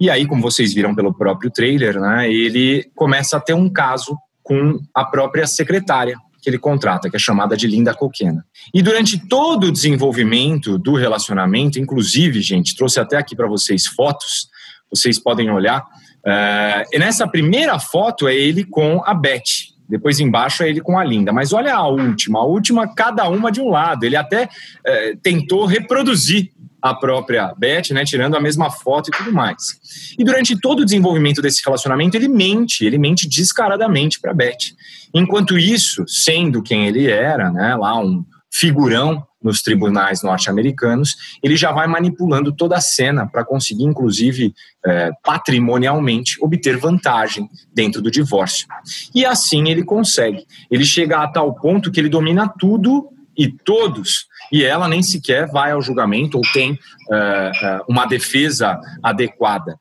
E aí, como vocês viram pelo próprio trailer, né, ele começa a ter um caso com a própria secretária que ele contrata, que é chamada de Linda Coquena. E durante todo o desenvolvimento do relacionamento, inclusive, gente, trouxe até aqui para vocês fotos, vocês podem olhar. Uh, nessa primeira foto é ele com a Beth. Depois embaixo é ele com a Linda. Mas olha a última, a última, cada uma de um lado. Ele até uh, tentou reproduzir a própria Beth, né, tirando a mesma foto e tudo mais. E durante todo o desenvolvimento desse relacionamento, ele mente, ele mente descaradamente para Beth. Enquanto isso, sendo quem ele era, né, lá um figurão nos tribunais norte-americanos, ele já vai manipulando toda a cena para conseguir, inclusive, é, patrimonialmente, obter vantagem dentro do divórcio. E assim ele consegue. Ele chega a tal ponto que ele domina tudo e todos, e ela nem sequer vai ao julgamento ou tem uh, uh, uma defesa adequada.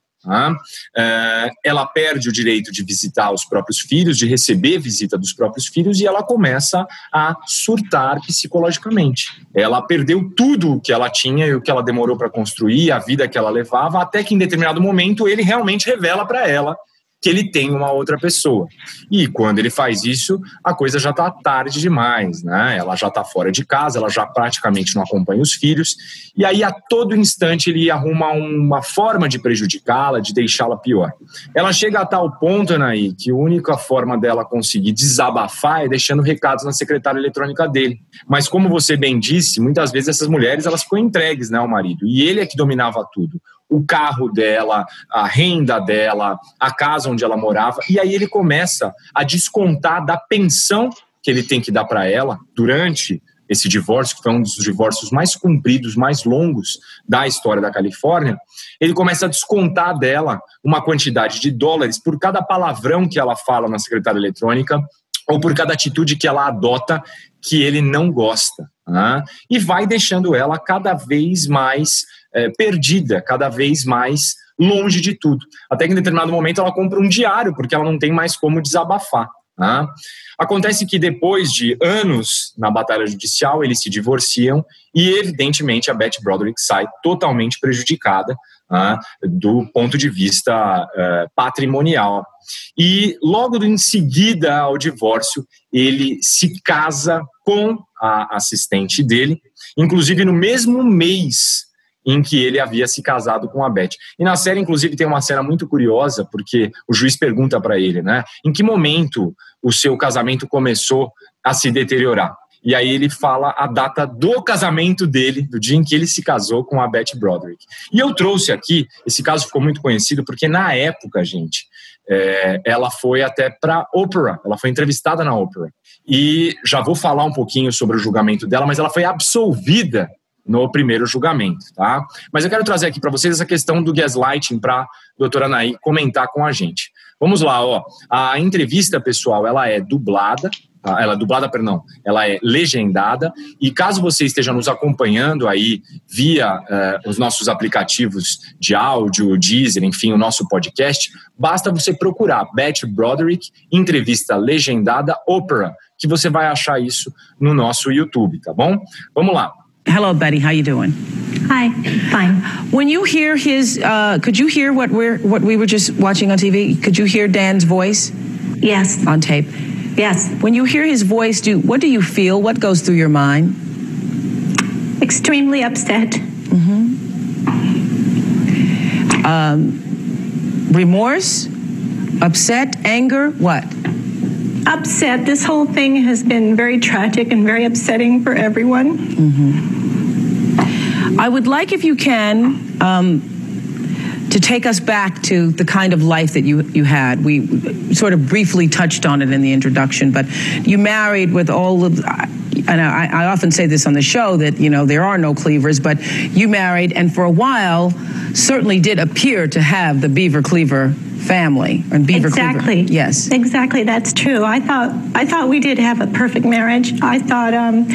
É, ela perde o direito de visitar os próprios filhos, de receber visita dos próprios filhos, e ela começa a surtar psicologicamente. Ela perdeu tudo o que ela tinha e o que ela demorou para construir, a vida que ela levava, até que em determinado momento ele realmente revela para ela que ele tem uma outra pessoa. E quando ele faz isso, a coisa já está tarde demais, né? Ela já está fora de casa, ela já praticamente não acompanha os filhos, e aí a todo instante ele arruma uma forma de prejudicá-la, de deixá-la pior. Ela chega a tal ponto, Anaí, que a única forma dela conseguir desabafar é deixando recados na secretária eletrônica dele. Mas como você bem disse, muitas vezes essas mulheres elas ficam entregues né, ao marido, e ele é que dominava tudo o carro dela, a renda dela, a casa onde ela morava, e aí ele começa a descontar da pensão que ele tem que dar para ela durante esse divórcio, que foi um dos divórcios mais compridos, mais longos da história da Califórnia, ele começa a descontar dela uma quantidade de dólares por cada palavrão que ela fala na secretária eletrônica ou por cada atitude que ela adota que ele não gosta. Né? E vai deixando ela cada vez mais é, perdida, cada vez mais longe de tudo. Até que em determinado momento ela compra um diário, porque ela não tem mais como desabafar. Né? Acontece que depois de anos na batalha judicial, eles se divorciam e, evidentemente, a Beth Broderick sai totalmente prejudicada né, do ponto de vista uh, patrimonial. E logo em seguida ao divórcio, ele se casa com a assistente dele, inclusive no mesmo mês em que ele havia se casado com a Beth. E na série, inclusive, tem uma cena muito curiosa, porque o juiz pergunta para ele, né? Em que momento o seu casamento começou a se deteriorar? E aí ele fala a data do casamento dele, do dia em que ele se casou com a Beth Broderick. E eu trouxe aqui, esse caso ficou muito conhecido, porque na época, gente, é, ela foi até para Oprah, ela foi entrevistada na Oprah. E já vou falar um pouquinho sobre o julgamento dela, mas ela foi absolvida no primeiro julgamento, tá? Mas eu quero trazer aqui para vocês essa questão do gaslighting para a doutora Anaí comentar com a gente. Vamos lá, ó. A entrevista, pessoal, ela é dublada, tá? ela é dublada, perdão, ela é legendada. E caso você esteja nos acompanhando aí via uh, os nossos aplicativos de áudio, Deezer, enfim, o nosso podcast, basta você procurar Beth Broderick, entrevista legendada, Opera, que você vai achar isso no nosso YouTube, tá bom? Vamos lá. Hello, Betty. How you doing? Hi. Fine. When you hear his, uh, could you hear what we're what we were just watching on TV? Could you hear Dan's voice? Yes. On tape. Yes. When you hear his voice, do what do you feel? What goes through your mind? Extremely upset. Mm-hmm. Um, remorse, upset, anger. What? Upset. This whole thing has been very tragic and very upsetting for everyone. Mm-hmm. I would like, if you can, um, to take us back to the kind of life that you, you had. We sort of briefly touched on it in the introduction, but you married with all of. And I, I often say this on the show that you know there are no cleavers, but you married, and for a while, certainly did appear to have the beaver cleaver family and Beaver exactly. Cleaver. Yes, exactly. That's true. I thought I thought we did have a perfect marriage. I thought um,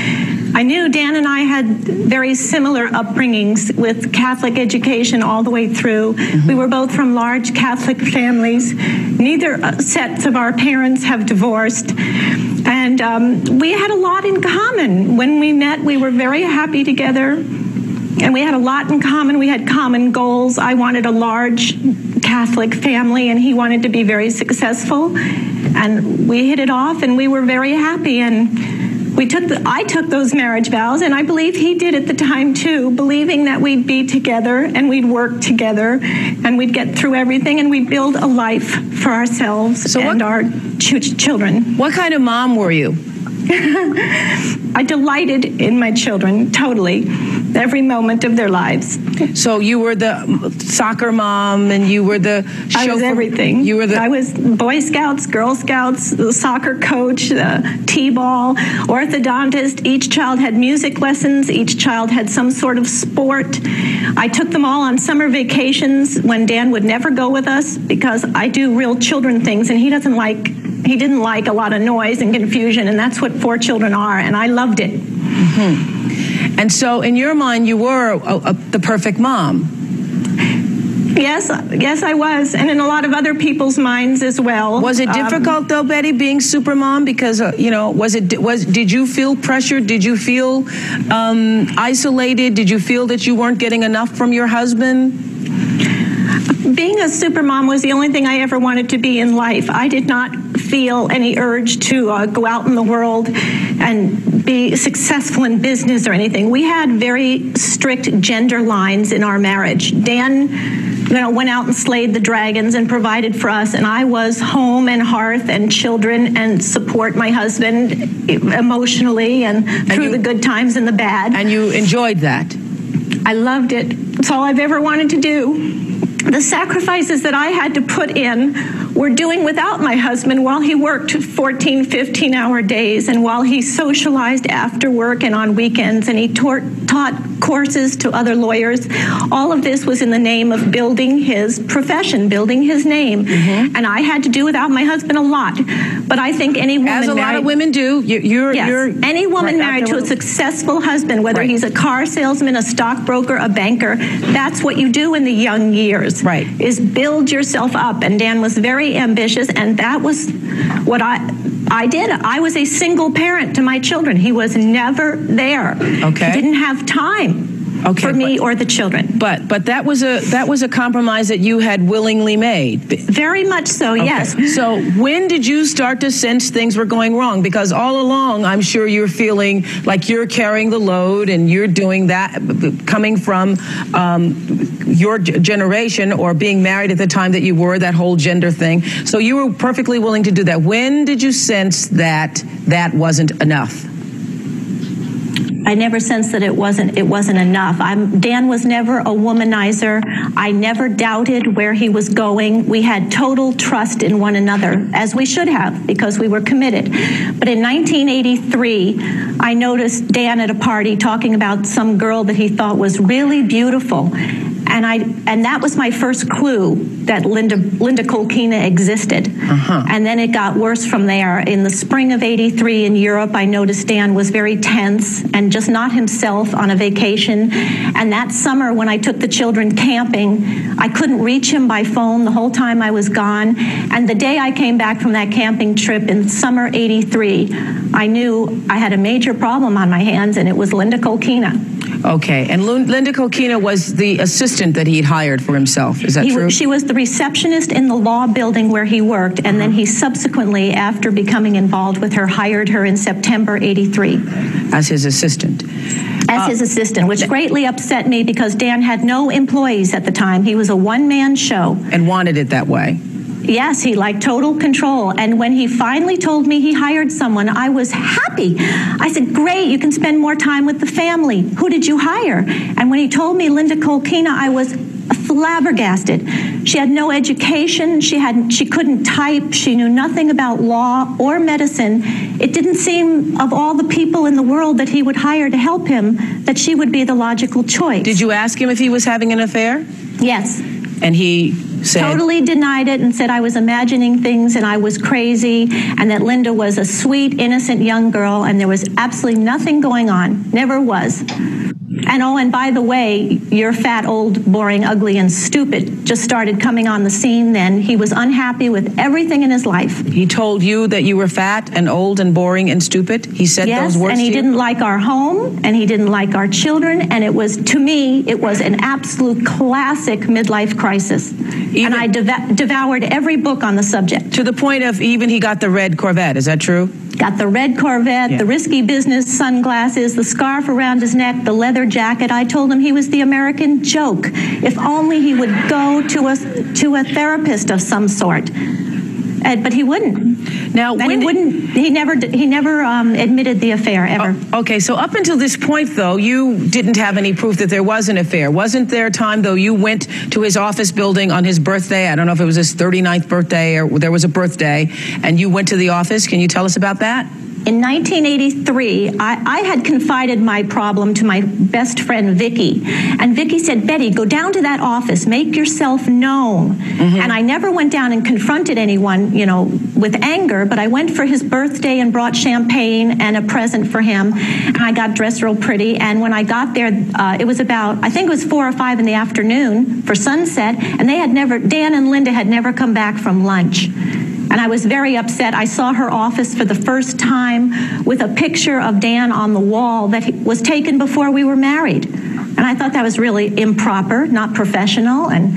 I knew Dan and I had very similar upbringings with Catholic education all the way through. Mm-hmm. We were both from large Catholic families. Neither uh, sets of our parents have divorced. And um, we had a lot in common. When we met, we were very happy together and we had a lot in common. We had common goals. I wanted a large Catholic family, and he wanted to be very successful. And we hit it off, and we were very happy. And we took the, I took those marriage vows, and I believe he did at the time too, believing that we'd be together and we'd work together and we'd get through everything and we'd build a life for ourselves so and what, our ch- children. What kind of mom were you? I delighted in my children totally every moment of their lives. So you were the soccer mom, and you were the I was everything. You were the I was Boy Scouts, Girl Scouts, the soccer coach, the t-ball, orthodontist. Each child had music lessons. Each child had some sort of sport. I took them all on summer vacations when Dan would never go with us because I do real children things, and he doesn't like he didn't like a lot of noise and confusion, and that's what four children are, and I loved it. Mm-hmm. And so, in your mind, you were a, a, the perfect mom. Yes, yes, I was, and in a lot of other people's minds as well. Was it Um, difficult though, Betty, being super mom? Because uh, you know, was it was did you feel pressured? Did you feel um, isolated? Did you feel that you weren't getting enough from your husband? being a super mom was the only thing I ever wanted to be in life. I did not feel any urge to uh, go out in the world and be successful in business or anything. We had very strict gender lines in our marriage. Dan you know, went out and slayed the dragons and provided for us, and I was home and hearth and children and support my husband emotionally and, through the good times and the bad. And you enjoyed that. I loved it. It's all I've ever wanted to do. The sacrifices that I had to put in were doing without my husband while he worked 14, 15 hour days and while he socialized after work and on weekends and he taught, taught courses to other lawyers. All of this was in the name of building his profession, building his name. Mm-hmm. And I had to do without my husband a lot. But I think any woman As a lot of women do. You, you're, Yes. you're any woman Right, married to a a- successful husband, whether Right. he's a car salesman, a stockbroker, a banker, that's what you do in the young years. Right. Is build yourself up. And Dan was very ambitious, and that was what I I did. I was a single parent to my children. He was never there. Okay. He didn't have time Okay, for me or the children. But but that was a that was a compromise that you had willingly made. Very much so, Okay. yes. So when did you start to sense things were going wrong? Because all along, I'm sure you're feeling like you're carrying the load and you're doing that, coming from um, your generation or being married at the time that you were, that whole gender thing. So you were perfectly willing to do that. When did you sense that that wasn't enough? I never sensed that it wasn't it wasn't enough. I'm, Dan was never a womanizer. I never doubted where he was going. We had total trust in one another, as we should have, because we were committed. But in 1983, I noticed Dan at a party talking about some girl that he thought was really beautiful. And I and that was my first clue that Linda Linda Kolkina existed. Uh-huh. And then it got worse from there. In the spring of 83 in Europe, I noticed Dan was very tense and just not himself on a vacation. And that summer, when I took the children camping, I couldn't reach him by phone the whole time I was gone. And the day I came back from that camping trip in summer 83, I knew I had a major problem on my hands, and it was Linda Kolkina. Okay, and Linda Kokina was the assistant that he'd hired for himself. Is that He- true? She was the receptionist in the law building where he worked, and then he subsequently, after becoming involved with her, hired her in September 83 As his assistant. as his uh, assistant, which greatly upset me because Dan had no employees at the time. He was a one man show. And wanted it that way. Yes, he liked total control. And when he finally told me he hired someone, I was happy. I said, Great, you can spend more time with the family. Who did you hire? And when he told me Linda Kolkina, I was flabbergasted. She had no education, she had she couldn't type, she knew nothing about law or medicine. It didn't seem of all the people in the world that he would hire to help him that she would be the logical choice. Did you ask him if he was having an affair? Yes. And he said, Totally denied it and said I was imagining things and I was crazy and that Linda was a sweet, innocent young girl and there was absolutely nothing going on. Never was. And oh, and by the way, your fat, old, boring, ugly, and stupid just started coming on the scene then. He was unhappy with everything in his life. He told you that you were fat and old and boring and stupid. He said yes, those words and he didn't like our home, and he didn't like our children, and it was to me, it was an absolute classic midlife crisis. and I deva- devoured every book on the subject. To the point of even he got the red Corvette. Is that true? Got the red Corvette, Yeah. the risky business sunglasses, the scarf around his neck, the leather jacket. I told him he was the American joke. If only he would go to a to a therapist of some sort. But he wouldn't. Now, and he wouldn't. He never. He never um, admitted the affair ever. Okay, so up until this point, though, you didn't have any proof that there was an affair. Wasn't there a time, though, you went to his office building on his birthday? I don't know if it was his 39th birthday or there was a birthday, and you went to the office. Can you tell us about that? In 1983, I, I, had confided my problem to my best friend Vicky, and Vicky said, "Betty, go down to that office, make yourself known." Mm-hmm. And I never went down and confronted anyone, you know, with anger, but I went for his birthday and brought champagne and a present for him, and I got dressed real pretty. And when I got there, uh, it was about I think it was four or five in the afternoon for sunset, and they had never Dan and Linda had never come back from lunch and I was very upset. I saw her office for the first time with a picture of Dan on the wall that was taken before we were married. And I thought that was really improper, not professional, and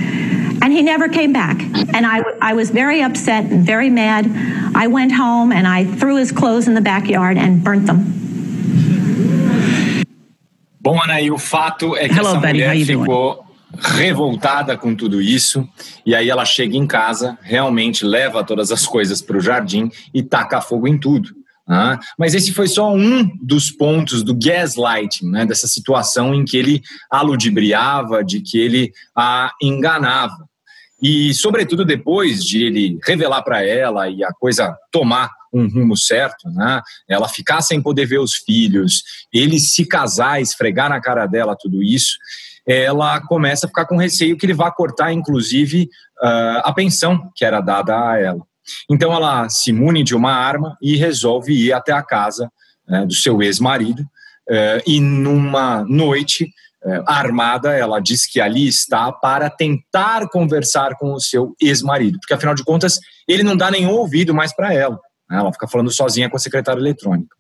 and he never came back. And I, I was very upset and very mad. I went home and I threw his clothes in the backyard and burnt them. Bom, Anaí, o fato é que Hello, essa Betty, mulher ficou revoltada com tudo isso, e aí ela chega em casa, realmente leva todas as coisas para o jardim e taca fogo em tudo. Ah, mas esse foi só um dos pontos do gaslighting, né, dessa situação em que ele a ludibriava, de que ele a enganava. E, sobretudo, depois de ele revelar para ela e a coisa tomar um rumo certo, né? Ela ficar sem poder ver os filhos, ele se casar, esfregar na cara dela tudo isso ela começa a ficar com receio que ele vá cortar, inclusive, uh, a pensão que era dada a ela. Então ela se mune de uma arma e resolve ir até a casa uh, do seu ex-marido uh, e numa noite uh, armada ela diz que ali está para tentar conversar com o seu ex-marido, porque afinal de contas ele não dá nenhum ouvido mais para ela. Né? Ela fica falando sozinha com a secretária eletrônica.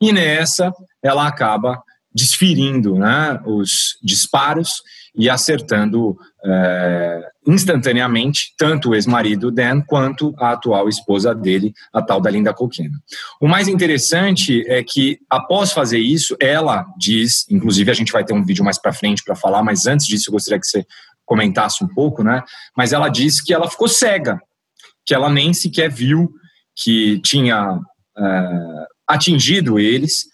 E nessa ela acaba desferindo né, os disparos e acertando é, instantaneamente tanto o ex-marido Dan quanto a atual esposa dele, a tal da Linda Coquena. O mais interessante é que após fazer isso, ela diz, inclusive a gente vai ter um vídeo mais para frente para falar, mas antes disso eu gostaria que você comentasse um pouco, né? Mas ela diz que ela ficou cega, que ela nem sequer viu que tinha é, atingido eles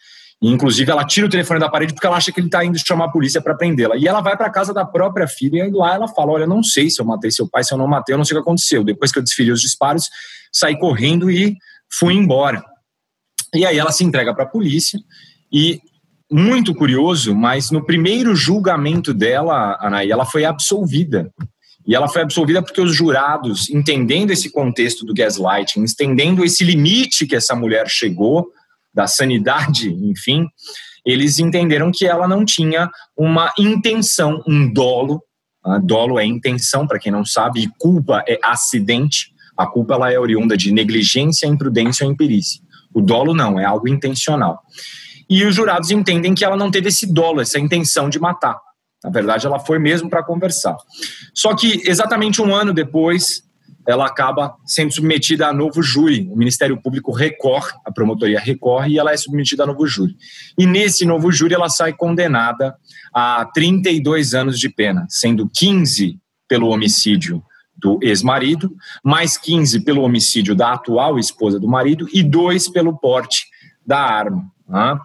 e, inclusive, ela tira o telefone da parede porque ela acha que ele está indo chamar a polícia para prendê-la. E ela vai para casa da própria filha e lá ela fala: Olha, não sei se eu matei seu pai, se eu não matei, eu não sei o que aconteceu. Depois que eu desfilei os disparos, saí correndo e fui embora. E aí ela se entrega para a polícia e muito curioso, mas no primeiro julgamento dela, Anaí, ela foi absolvida. E ela foi absolvida porque os jurados, entendendo esse contexto do gaslighting, entendendo esse limite que essa mulher chegou, da sanidade, enfim, eles entenderam que ela não tinha uma intenção, um dolo. Uh, dolo é intenção, para quem não sabe, e culpa é acidente. A culpa ela é oriunda de negligência, imprudência ou imperícia. O dolo não, é algo intencional. E os jurados entendem que ela não teve esse dolo, essa intenção de matar. Na verdade, ela foi mesmo para conversar. Só que exatamente um ano depois, ela acaba sendo submetida a novo júri. O Ministério Público recorre, a promotoria recorre e ela é submetida a novo júri. E nesse novo júri ela sai condenada a 32 anos de pena, sendo 15 pelo homicídio do ex-marido, mais 15 pelo homicídio da atual esposa do marido e dois pelo porte da arma. Né?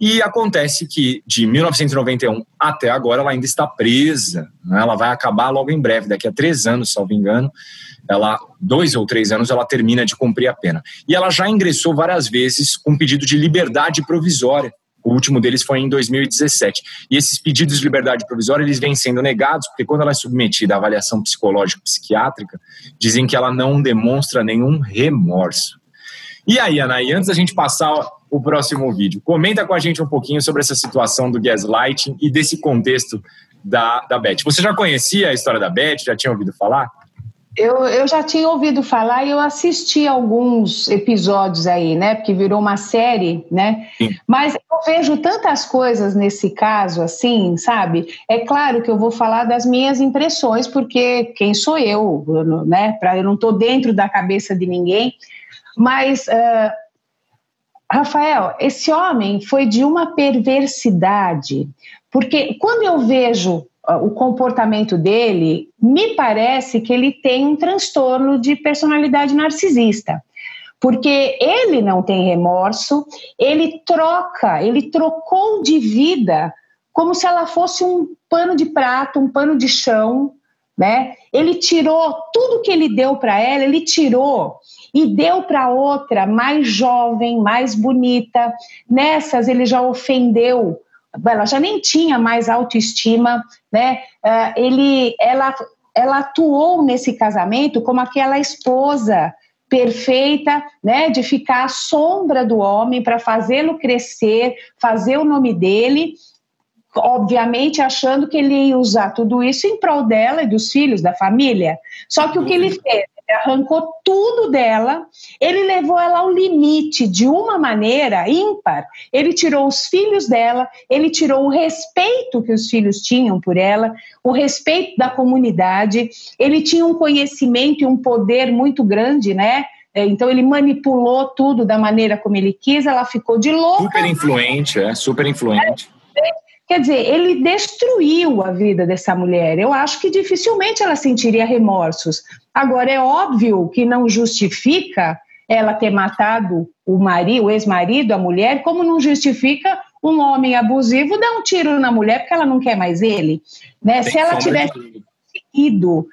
E acontece que de 1991 até agora ela ainda está presa. Né? Ela vai acabar logo em breve, daqui a três anos, salvo engano, ela dois ou três anos ela termina de cumprir a pena. E ela já ingressou várias vezes com pedido de liberdade provisória. O último deles foi em 2017. E esses pedidos de liberdade provisória eles vêm sendo negados porque quando ela é submetida à avaliação psicológica psiquiátrica, dizem que ela não demonstra nenhum remorso. E aí, Anaí, antes da gente passar o próximo vídeo, comenta com a gente um pouquinho sobre essa situação do gaslighting e desse contexto da, da Beth. Você já conhecia a história da Beth? Já tinha ouvido falar? Eu, eu já tinha ouvido falar e eu assisti alguns episódios aí, né? Porque virou uma série, né? Sim. Mas eu vejo tantas coisas nesse caso, assim, sabe? É claro que eu vou falar das minhas impressões, porque quem sou eu, né? Pra, eu não estou dentro da cabeça de ninguém. Mas, uh, Rafael, esse homem foi de uma perversidade, porque quando eu vejo o comportamento dele, me parece que ele tem um transtorno de personalidade narcisista. Porque ele não tem remorso, ele troca, ele trocou de vida como se ela fosse um pano de prato, um pano de chão, né? Ele tirou tudo que ele deu para ela, ele tirou. E deu para outra mais jovem, mais bonita. Nessas ele já ofendeu, ela já nem tinha mais autoestima, né? Uh, ele, ela, ela atuou nesse casamento como aquela esposa perfeita, né, de ficar à sombra do homem para fazê-lo crescer, fazer o nome dele, obviamente achando que ele ia usar tudo isso em prol dela e dos filhos, da família. Só que o que ele fez? Arrancou tudo dela, ele levou ela ao limite de uma maneira ímpar. Ele tirou os filhos dela, ele tirou o respeito que os filhos tinham por ela, o respeito da comunidade. Ele tinha um conhecimento e um poder muito grande, né? É, então ele manipulou tudo da maneira como ele quis, ela ficou de louca. Super influente, é, super influente. Quer dizer, ele destruiu a vida dessa mulher. Eu acho que dificilmente ela sentiria remorsos. Agora, é óbvio que não justifica ela ter matado o marido, o ex-marido, a mulher, como não justifica um homem abusivo dar um tiro na mulher porque ela não quer mais ele. Né? Se ela tivesse conseguido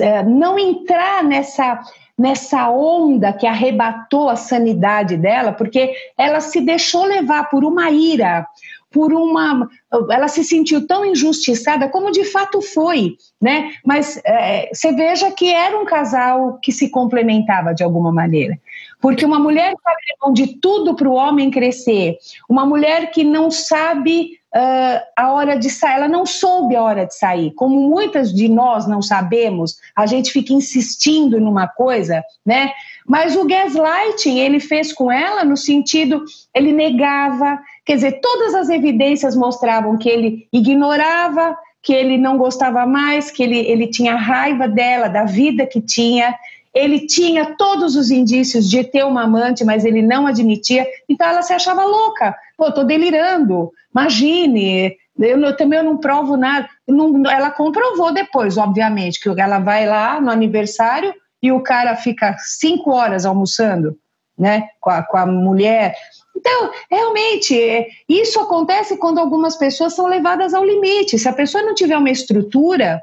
é, não entrar nessa nessa onda que arrebatou a sanidade dela, porque ela se deixou levar por uma ira, por uma. Ela se sentiu tão injustiçada como de fato foi, né? Mas é, você veja que era um casal que se complementava de alguma maneira. Porque uma mulher que abre mão de tudo para o homem crescer, uma mulher que não sabe uh, a hora de sair, ela não soube a hora de sair. Como muitas de nós não sabemos, a gente fica insistindo numa coisa, né? Mas o gaslighting ele fez com ela no sentido, ele negava, quer dizer, todas as evidências mostravam que ele ignorava, que ele não gostava mais, que ele, ele tinha raiva dela, da vida que tinha. Ele tinha todos os indícios de ter uma amante, mas ele não admitia. Então ela se achava louca. Pô, tô delirando. Imagine, eu, eu, também eu não provo nada. Não, ela comprovou depois, obviamente, que ela vai lá no aniversário e o cara fica cinco horas almoçando, né, com a, com a mulher. Então, realmente, é, isso acontece quando algumas pessoas são levadas ao limite. Se a pessoa não tiver uma estrutura,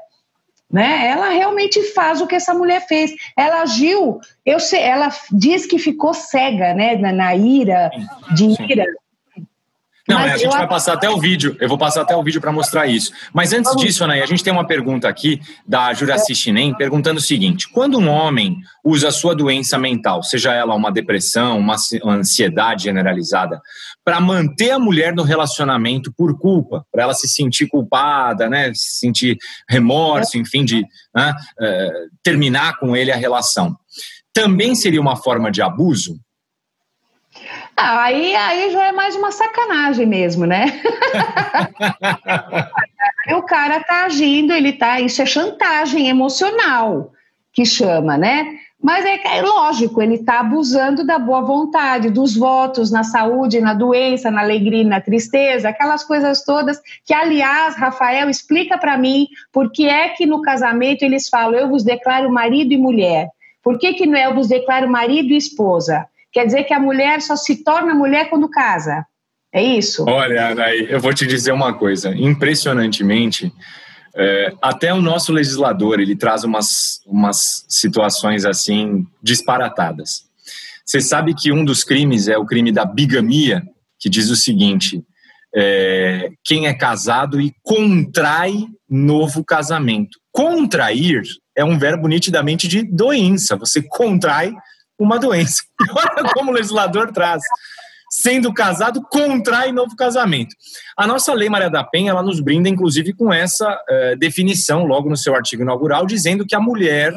né, ela realmente faz o que essa mulher fez. Ela agiu, eu sei, ela diz que ficou cega, né, na, na ira, de ira. Não, é, a gente vai passar até o vídeo. Eu vou passar até o vídeo para mostrar isso. Mas antes disso, Anaí, a gente tem uma pergunta aqui da Juraci Chinem perguntando o seguinte: quando um homem usa a sua doença mental, seja ela uma depressão, uma ansiedade generalizada, para manter a mulher no relacionamento por culpa, para ela se sentir culpada, né, se sentir remorso, enfim, de né, é, terminar com ele a relação, também seria uma forma de abuso? Ah, aí, aí já é mais uma sacanagem mesmo, né? o cara tá agindo, ele tá. Isso é chantagem emocional que chama, né? Mas é, é lógico, ele está abusando da boa vontade, dos votos na saúde, na doença, na alegria, na tristeza, aquelas coisas todas que, aliás, Rafael, explica para mim por que é que no casamento eles falam eu vos declaro marido e mulher. Por que, que não é eu vos declaro marido e esposa? Quer dizer que a mulher só se torna mulher quando casa. É isso? Olha, Anaí, eu vou te dizer uma coisa. Impressionantemente, é, até o nosso legislador ele traz umas, umas situações assim disparatadas. Você sabe que um dos crimes é o crime da bigamia, que diz o seguinte: é, quem é casado e contrai novo casamento. Contrair é um verbo nitidamente de doença. Você contrai uma doença. Olha como o legislador traz. Sendo casado, contrai novo casamento. A nossa lei Maria da Penha, ela nos brinda, inclusive, com essa uh, definição, logo no seu artigo inaugural, dizendo que a mulher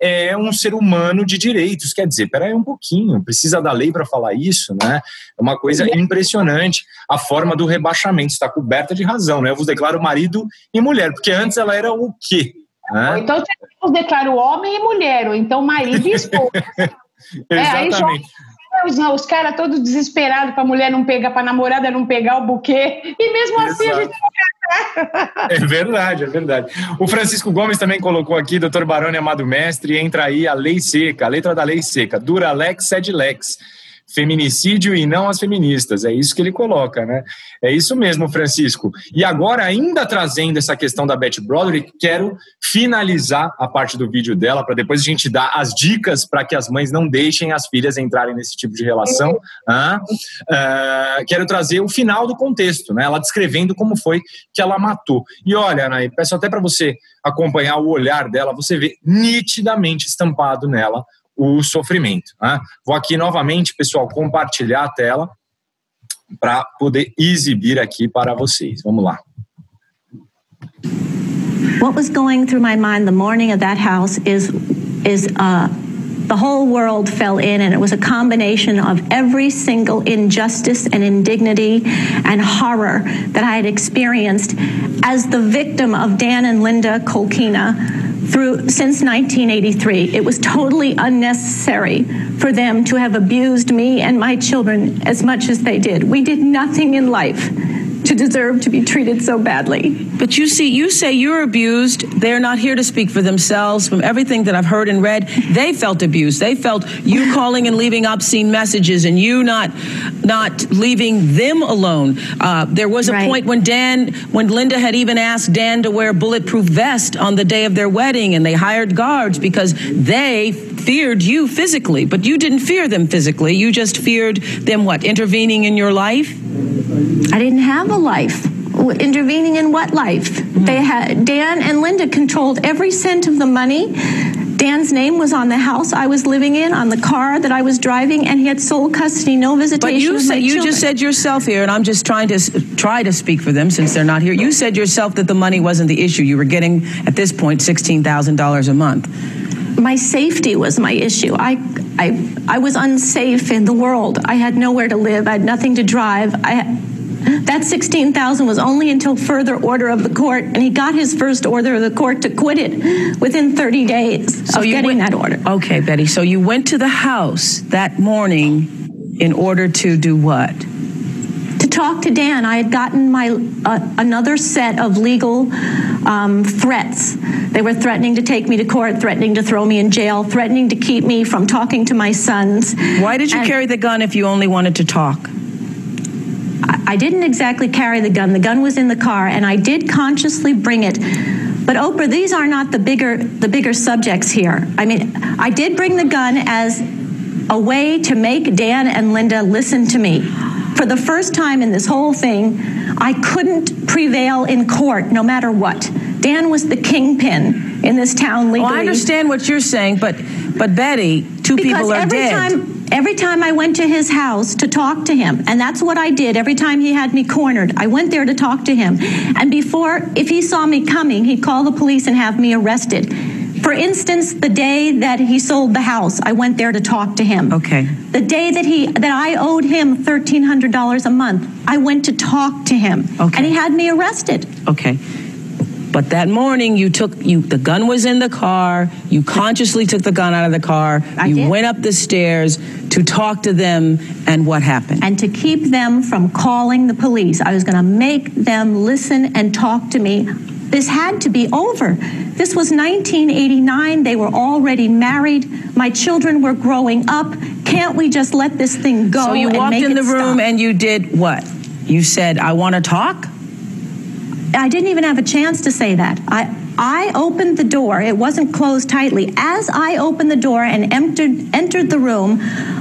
é um ser humano de direitos. Quer dizer, peraí um pouquinho, precisa da lei para falar isso, né? É uma coisa impressionante. A forma do rebaixamento está coberta de razão, né? Eu vos declaro marido e mulher, porque antes ela era o quê? Né? Então, eu declaro homem e mulher, ou então marido e esposa. Exatamente. É, os, os caras todos desesperados para a mulher não pegar, para a namorada não pegar o buquê, e mesmo Exato. assim a gente é verdade, é verdade. O Francisco Gomes também colocou aqui, doutor Baroni Amado Mestre, entra aí a lei seca, a letra da lei seca, dura lex, sed lex. Feminicídio e não as feministas. É isso que ele coloca, né? É isso mesmo, Francisco. E agora, ainda trazendo essa questão da Betty Broderick, quero finalizar a parte do vídeo dela para depois a gente dar as dicas para que as mães não deixem as filhas entrarem nesse tipo de relação. Ah, quero trazer o final do contexto, né? Ela descrevendo como foi que ela matou. E olha, Anaí, peço até para você acompanhar o olhar dela, você vê nitidamente estampado nela o sofrimento. Né? Vou aqui novamente, pessoal, compartilhar a tela para poder exibir aqui para vocês. Vamos lá. What was going through my mind the morning of that house is is uh, the whole world fell in, and it was a combination of every single injustice and indignity and horror that I had experienced as the victim of Dan and Linda Kolkina through since 1983. It was totally unnecessary for them to have abused me and my children as much as they did. We did nothing in life deserve to be treated so badly. But you see, you say you're abused. They're not here to speak for themselves. From everything that I've heard and read, they felt abused. They felt you calling and leaving obscene messages, and you not not leaving them alone. Uh, there was a right. point when Dan, when Linda had even asked Dan to wear a bulletproof vest on the day of their wedding, and they hired guards because they feared you physically, but you didn't fear them physically. You just feared them what? Intervening in your life? I didn't have a life. Intervening in what life? They hmm. had Dan and Linda controlled every cent of the money. Dan's name was on the house I was living in, on the car that I was driving, and he had sole custody, no visitation. But you said you children. just said yourself here, and I'm just trying to try to speak for them since they're not here. You said yourself that the money wasn't the issue. You were getting at this point sixteen thousand dollars a month. My safety was my issue. I, I, I was unsafe in the world. I had nowhere to live. I had nothing to drive. I that 16,000 was only until further order of the court, and he got his first order of the court to quit it within 30 days so of getting went, that order. Okay, Betty. So you went to the house that morning in order to do what? To talk to Dan. I had gotten my uh, another set of legal um, threats. They were threatening to take me to court, threatening to throw me in jail, threatening to keep me from talking to my sons. Why did you and, carry the gun if you only wanted to talk? I didn't exactly carry the gun. The gun was in the car, and I did consciously bring it. But Oprah, these are not the bigger the bigger subjects here. I mean, I did bring the gun as a way to make Dan and Linda listen to me. For the first time in this whole thing, I couldn't prevail in court no matter what. Dan was the kingpin in this town legally. Oh, I understand what you're saying, but but Betty, two because people are every dead. Time, every time I went to his house to talk to him, and that's what I did every time he had me cornered. I went there to talk to him. And before, if he saw me coming, he'd call the police and have me arrested. For instance, the day that he sold the house, I went there to talk to him. Okay. The day that he that I owed him thirteen hundred dollars a month, I went to talk to him. Okay. And he had me arrested. Okay. But that morning, you took you. The gun was in the car. You consciously took the gun out of the car. I you did. went up the stairs to talk to them. And what happened? And to keep them from calling the police, I was going to make them listen and talk to me. This had to be over. This was 1989. They were already married. My children were growing up. Can't we just let this thing go? so you walked in the room stop? and you did what? You said, "I want to talk." I didn't even have a chance to say that. I I opened the door. It wasn't closed tightly. As I opened the door and entered entered the room,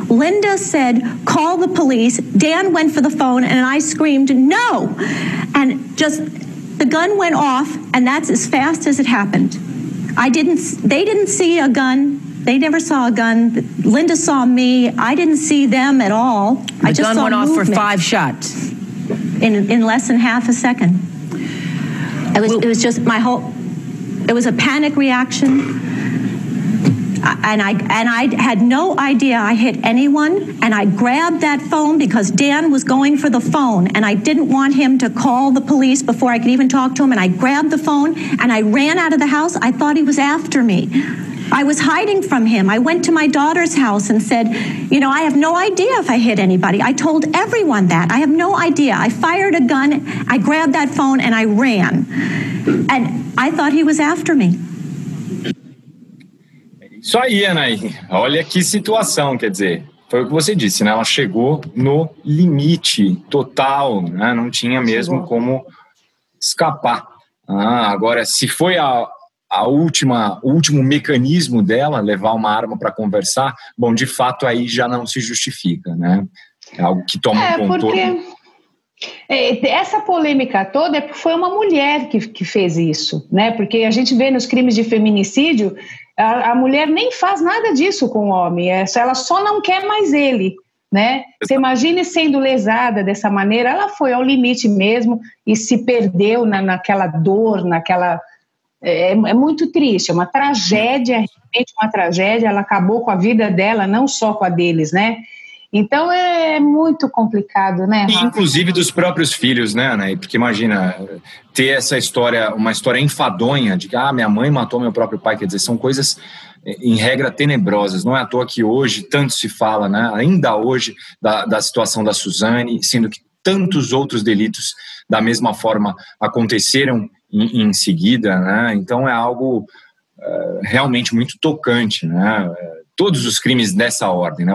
Linda said, "Call the police." Dan went for the phone and I screamed, "No!" And just the gun went off and that's as fast as it happened. I didn't they didn't see a gun. They never saw a gun. Linda saw me. I didn't see them at all. The I just gun saw went off for five shots. in in less than half a second. It was, it was just my whole. It was a panic reaction, and I and I had no idea I hit anyone. And I grabbed that phone because Dan was going for the phone, and I didn't want him to call the police before I could even talk to him. And I grabbed the phone and I ran out of the house. I thought he was after me. I was hiding from him. I went to my daughter's house and said, You know, I have no idea if I hit anybody. I told everyone that. I have no idea. I fired a gun, I grabbed that phone, and I ran. And I thought he was after me. Isso aí, Anaí. Olha que situação, quer dizer. foi o que você disse, né? Ela chegou no limite total, né? Não tinha mesmo chegou. como escapar. Ah, agora, se foi a, a última, o último mecanismo dela, levar uma arma para conversar, bom, de fato aí já não se justifica, né? É algo que toma é, um contorno. Porque... É, essa polêmica toda é foi uma mulher que, que fez isso, né? Porque a gente vê nos crimes de feminicídio, a, a mulher nem faz nada disso com o homem, é, ela só não quer mais ele né? Você imagine sendo lesada dessa maneira, ela foi ao limite mesmo e se perdeu na, naquela dor, naquela. É, é, muito triste, é uma tragédia, realmente uma tragédia. Ela acabou com a vida dela, não só com a deles, né? Então é muito complicado, né? Inclusive dos próprios filhos, né, Ana? Porque imagina ter essa história, uma história enfadonha de que ah, minha mãe matou meu próprio pai, quer dizer, são coisas em regra tenebrosas. Não é à toa que hoje tanto se fala, né, ainda hoje, da, da situação da Suzane, sendo que tantos outros delitos da mesma forma aconteceram em, em seguida, né? Então é algo uh, realmente muito tocante, né? Todos os crimes dessa ordem, né?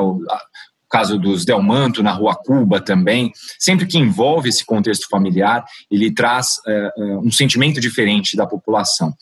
Caso dos Delmanto na Rua Cuba também, sempre que envolve esse contexto familiar, ele traz uh, um sentimento diferente da população.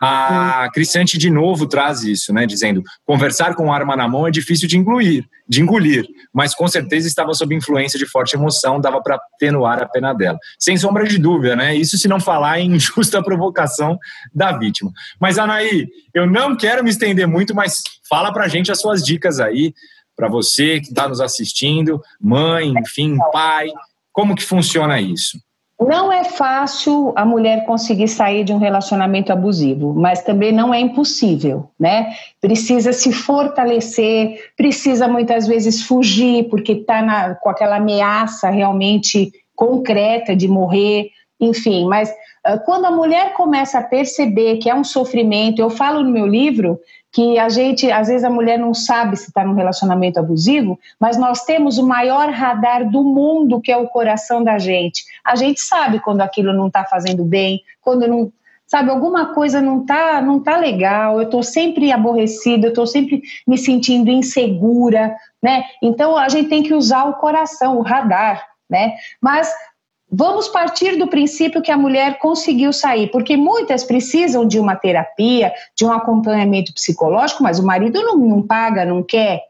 A. Crisante de novo traz isso, né, dizendo: conversar com arma na mão é difícil de engolir, de engolir, mas com certeza estava sob influência de forte emoção, dava para atenuar a pena dela. Sem sombra de dúvida, né? Isso se não falar em injusta provocação da vítima. Mas Anaí, eu não quero me estender muito, mas fala para gente as suas dicas aí para você que está nos assistindo, mãe, enfim, pai? Como que funciona isso? Não é fácil a mulher conseguir sair de um relacionamento abusivo, mas também não é impossível, né? Precisa se fortalecer, precisa muitas vezes fugir, porque está com aquela ameaça realmente concreta de morrer, enfim. Mas uh, quando a mulher começa a perceber que é um sofrimento, eu falo no meu livro que a gente, às vezes a mulher não sabe se está num relacionamento abusivo, mas nós temos o maior radar do mundo, que é o coração da gente. A gente sabe quando aquilo não está fazendo bem, quando não, sabe, alguma coisa não tá, não tá legal, eu estou sempre aborrecida, eu estou sempre me sentindo insegura, né? Então a gente tem que usar o coração, o radar, né? Mas Vamos partir do princípio que a mulher conseguiu sair, porque muitas precisam de uma terapia, de um acompanhamento psicológico, mas o marido não, não paga, não quer,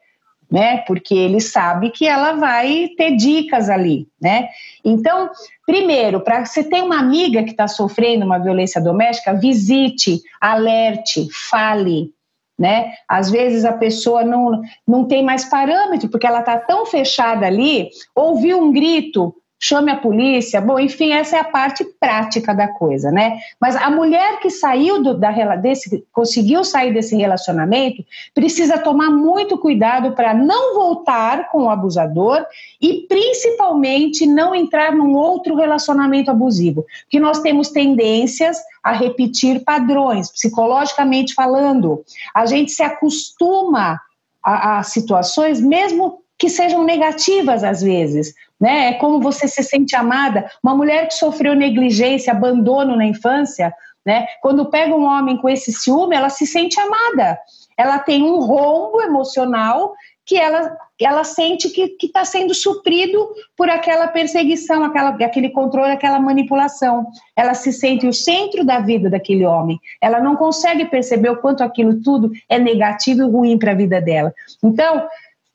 né? Porque ele sabe que ela vai ter dicas ali, né? Então, primeiro, para você ter uma amiga que está sofrendo uma violência doméstica, visite, alerte, fale, né? Às vezes a pessoa não, não tem mais parâmetro, porque ela está tão fechada ali, ouviu um grito, chame a polícia. Bom, enfim, essa é a parte prática da coisa, né? Mas a mulher que saiu do, da, desse, conseguiu sair desse relacionamento, precisa tomar muito cuidado para não voltar com o abusador e principalmente não entrar num outro relacionamento abusivo, porque nós temos tendências a repetir padrões, psicologicamente falando. A gente se acostuma a, a situações, mesmo que sejam negativas às vezes, né? É como você se sente amada. Uma mulher que sofreu negligência, abandono na infância, né? Quando pega um homem com esse ciúme, ela se sente amada. Ela tem um rombo emocional que ela, ela sente que está sendo suprido por aquela perseguição, aquela, aquele controle, aquela manipulação. Ela se sente o centro da vida daquele homem. Ela não consegue perceber o quanto aquilo tudo é negativo e ruim para a vida dela. Então,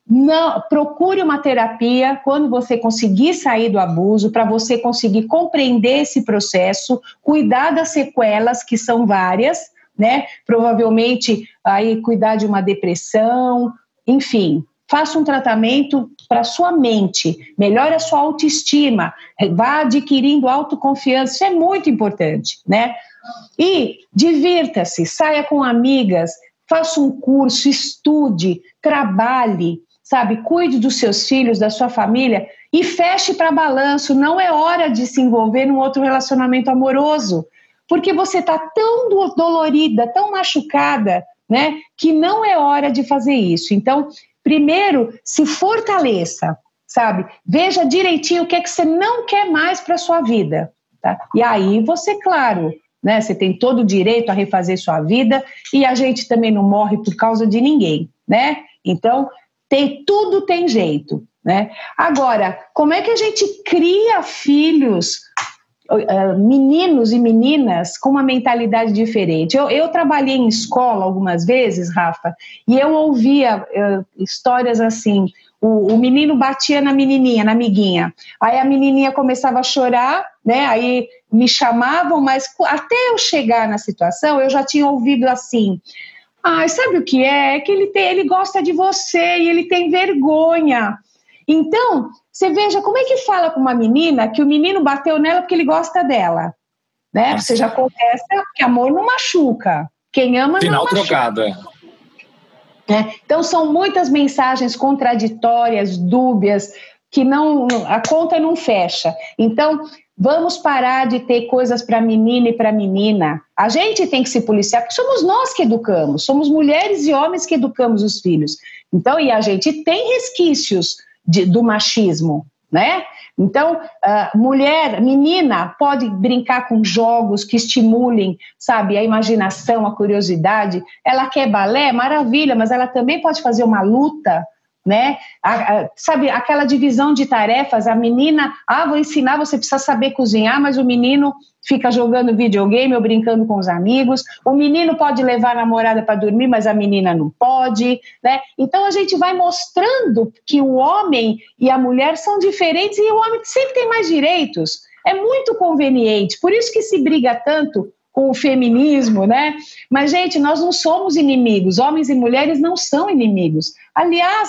não, procure uma terapia quando você conseguir sair do abuso, para você conseguir compreender esse processo, cuidar das sequelas, que são várias, né? Provavelmente aí cuidar de uma depressão, enfim, faça um tratamento para sua mente, melhore a sua autoestima, vá adquirindo autoconfiança, isso é muito importante, né? E divirta-se, saia com amigas, faça um curso, estude, trabalhe, sabe? Cuide dos seus filhos, da sua família e feche para balanço. Não é hora de se envolver num outro relacionamento amoroso, porque você está tão dolorida, tão machucada, né? Que não é hora de fazer isso. Então, primeiro, se fortaleça, sabe? Veja direitinho o que é que você não quer mais para sua vida, tá? E aí você, claro, né? Você tem todo o direito a refazer sua vida e a gente também não morre por causa de ninguém, né? Então, Tem, tudo tem jeito. Né? Agora, como é que a gente cria filhos, uh, meninos e meninas, com uma mentalidade diferente? Eu, eu, trabalhei em escola algumas vezes, Rafa, e eu ouvia uh, histórias assim: o, o, menino batia na menininha, na amiguinha, aí a menininha começava a chorar, né? Aí me chamavam, mas até eu chegar na situação, eu já tinha ouvido assim. Ah, sabe o que é? É que ele, tem, ele gosta de você e ele tem vergonha. Então, você veja como é que fala com uma menina que o menino bateu nela porque ele gosta dela. Né? Você já começa que amor não machuca. Quem ama Final não machuca. trocado, é. É, então são muitas mensagens contraditórias, dúbias, que não a conta não fecha. Então vamos parar de ter coisas para menina e para menina. A gente tem que se policiar, porque somos nós que educamos, somos mulheres e homens que educamos os filhos. Então e a gente tem resquícios de, do machismo, né? Então, uh, mulher, menina, pode brincar com jogos que estimulem, sabe, a imaginação, a curiosidade. Ela quer balé, maravilha, mas ela também pode fazer uma luta, né? A, a, sabe, aquela divisão de tarefas, a menina, ah, vou ensinar, você precisa saber cozinhar, mas o menino fica jogando videogame ou brincando com os amigos. O menino pode levar a namorada para dormir, mas a menina não pode, né? Então a gente vai mostrando que o homem e a mulher são diferentes e o homem sempre tem mais direitos. É muito conveniente, por isso que se briga tanto com o feminismo, né? Mas gente, nós não somos inimigos. Homens e mulheres não são inimigos. Aliás,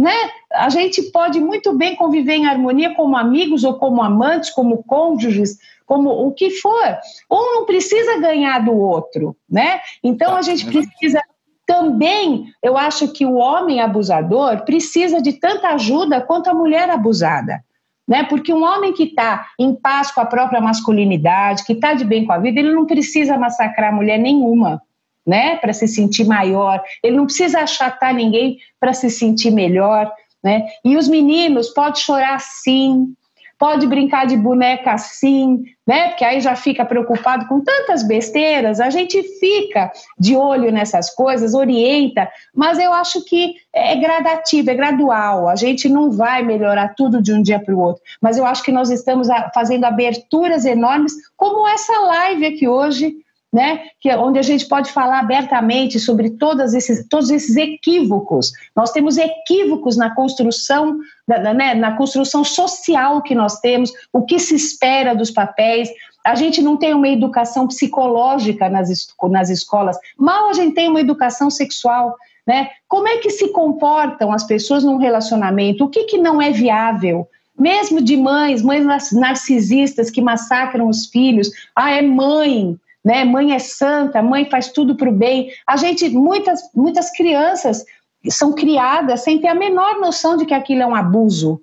né? A gente pode muito bem conviver em harmonia como amigos ou como amantes, como cônjuges, como o que for. Um não precisa ganhar do outro, né? Então a gente precisa também, eu acho que o homem abusador precisa de tanta ajuda quanto a mulher abusada. Né? Porque um homem que está em paz com a própria masculinidade, que está de bem com a vida, ele não precisa massacrar mulher nenhuma, né? Para se sentir maior. Ele não precisa achatar ninguém para se sentir melhor, né? E os meninos podem chorar sim, pode brincar de boneca assim, né? Porque aí já fica preocupado com tantas besteiras. A gente fica de olho nessas coisas, orienta, mas eu acho que é gradativo, é gradual. A gente não vai melhorar tudo de um dia para o outro, mas eu acho que nós estamos fazendo aberturas enormes, como essa live aqui hoje né, que é onde a gente pode falar abertamente sobre todos esses, todos esses equívocos. Nós temos equívocos na construção, né, na construção social que nós temos, o que se espera dos papéis. A gente não tem uma educação psicológica nas, nas escolas, mal a gente tem uma educação sexual. Né? Como é que se comportam as pessoas num relacionamento? O que, que não é viável? Mesmo de mães, mães narcisistas que massacram os filhos. Ah, é mãe, né? Mãe é santa, mãe faz tudo para o bem. A gente, muitas, muitas crianças são criadas sem ter a menor noção de que aquilo é um abuso.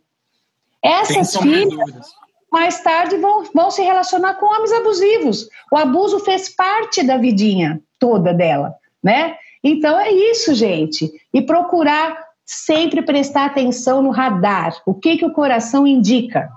Essas filhas, mais tarde, vão, vão se relacionar com homens abusivos. O abuso fez parte da vidinha toda dela, né? Então é isso, gente. E procurar sempre prestar atenção no radar. O que, que o coração indica?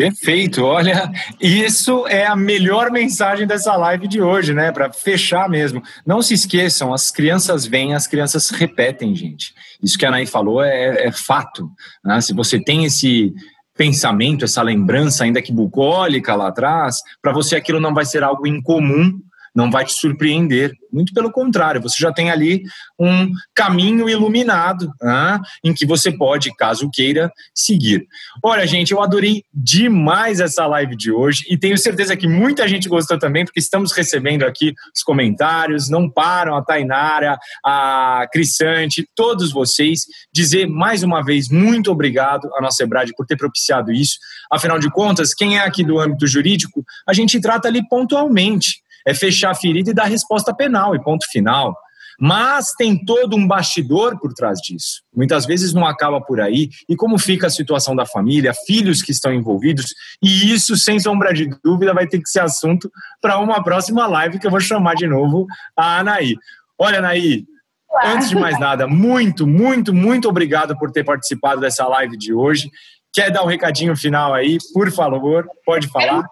Perfeito, olha, isso é a melhor mensagem dessa live de hoje, né? Para fechar mesmo. Não se esqueçam, as crianças vêm, as crianças repetem, gente. Isso que a Anaí falou é, é fato. Né? Se você tem esse pensamento, essa lembrança, ainda que bucólica lá atrás, para você aquilo não vai ser algo incomum, não vai te surpreender. Muito pelo contrário, você já tem ali um caminho iluminado né, em que você pode, caso queira, seguir. Olha, gente, eu adorei demais essa live de hoje e tenho certeza que muita gente gostou também, porque estamos recebendo aqui os comentários, não param, a Tainara, a Crisante, todos vocês, dizer mais uma vez muito obrigado à nossa Ebrade por ter propiciado isso. Afinal de contas, quem é aqui do âmbito jurídico, a gente trata ali pontualmente é fechar a ferida e dar resposta penal e ponto final. Mas tem todo um bastidor por trás disso. Muitas vezes não acaba por aí. E como fica a situação da família, filhos que estão envolvidos, e isso, sem sombra de dúvida, vai ter que ser assunto para uma próxima live que eu vou chamar de novo a Anaí. Olha, Anaí, antes de mais nada, muito, muito, muito obrigado por ter participado dessa live de hoje. Quer dar um recadinho final aí, por favor? Pode falar.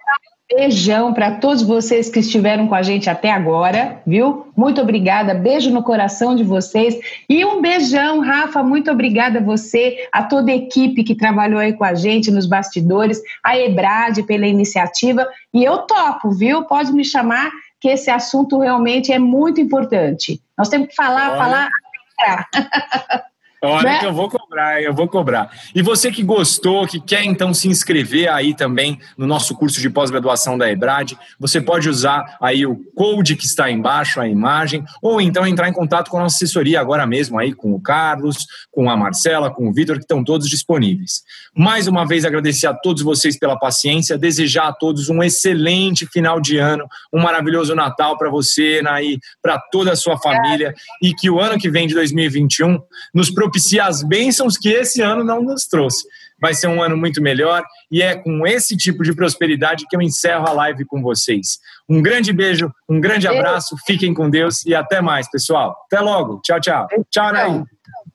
Beijão para todos vocês que estiveram com a gente até agora, viu? Muito obrigada, beijo no coração de vocês. E um beijão, Rafa, muito obrigada a você, a toda a equipe que trabalhou aí com a gente nos bastidores, a Ebrade pela iniciativa. E eu topo, viu? Pode me chamar, que esse assunto realmente é muito importante. Nós temos que falar, Olha. falar. Olha né? que eu vou cobrar, eu vou cobrar. E você que gostou, que quer então se inscrever aí também no nosso curso de pós-graduação da EBRAD, você pode usar aí o code que está embaixo, a imagem, ou então entrar em contato com a nossa assessoria agora mesmo aí com o Carlos, com a Marcela, com o Vitor, que estão todos disponíveis. Mais uma vez agradecer a todos vocês pela paciência, desejar a todos um excelente final de ano, um maravilhoso Natal para você, Naí, para toda a sua família e que o ano que vem de 2021 nos propicie as bênçãos que esse ano não nos trouxe. Vai ser um ano muito melhor e é com esse tipo de prosperidade que eu encerro a live com vocês. Um grande beijo, um grande abraço, fiquem com Deus e até mais, pessoal. Até logo. Tchau, tchau. Tchau, Naí.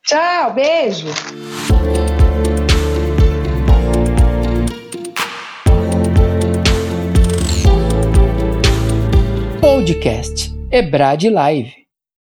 Tchau, beijo. Podcast Ebrad Live.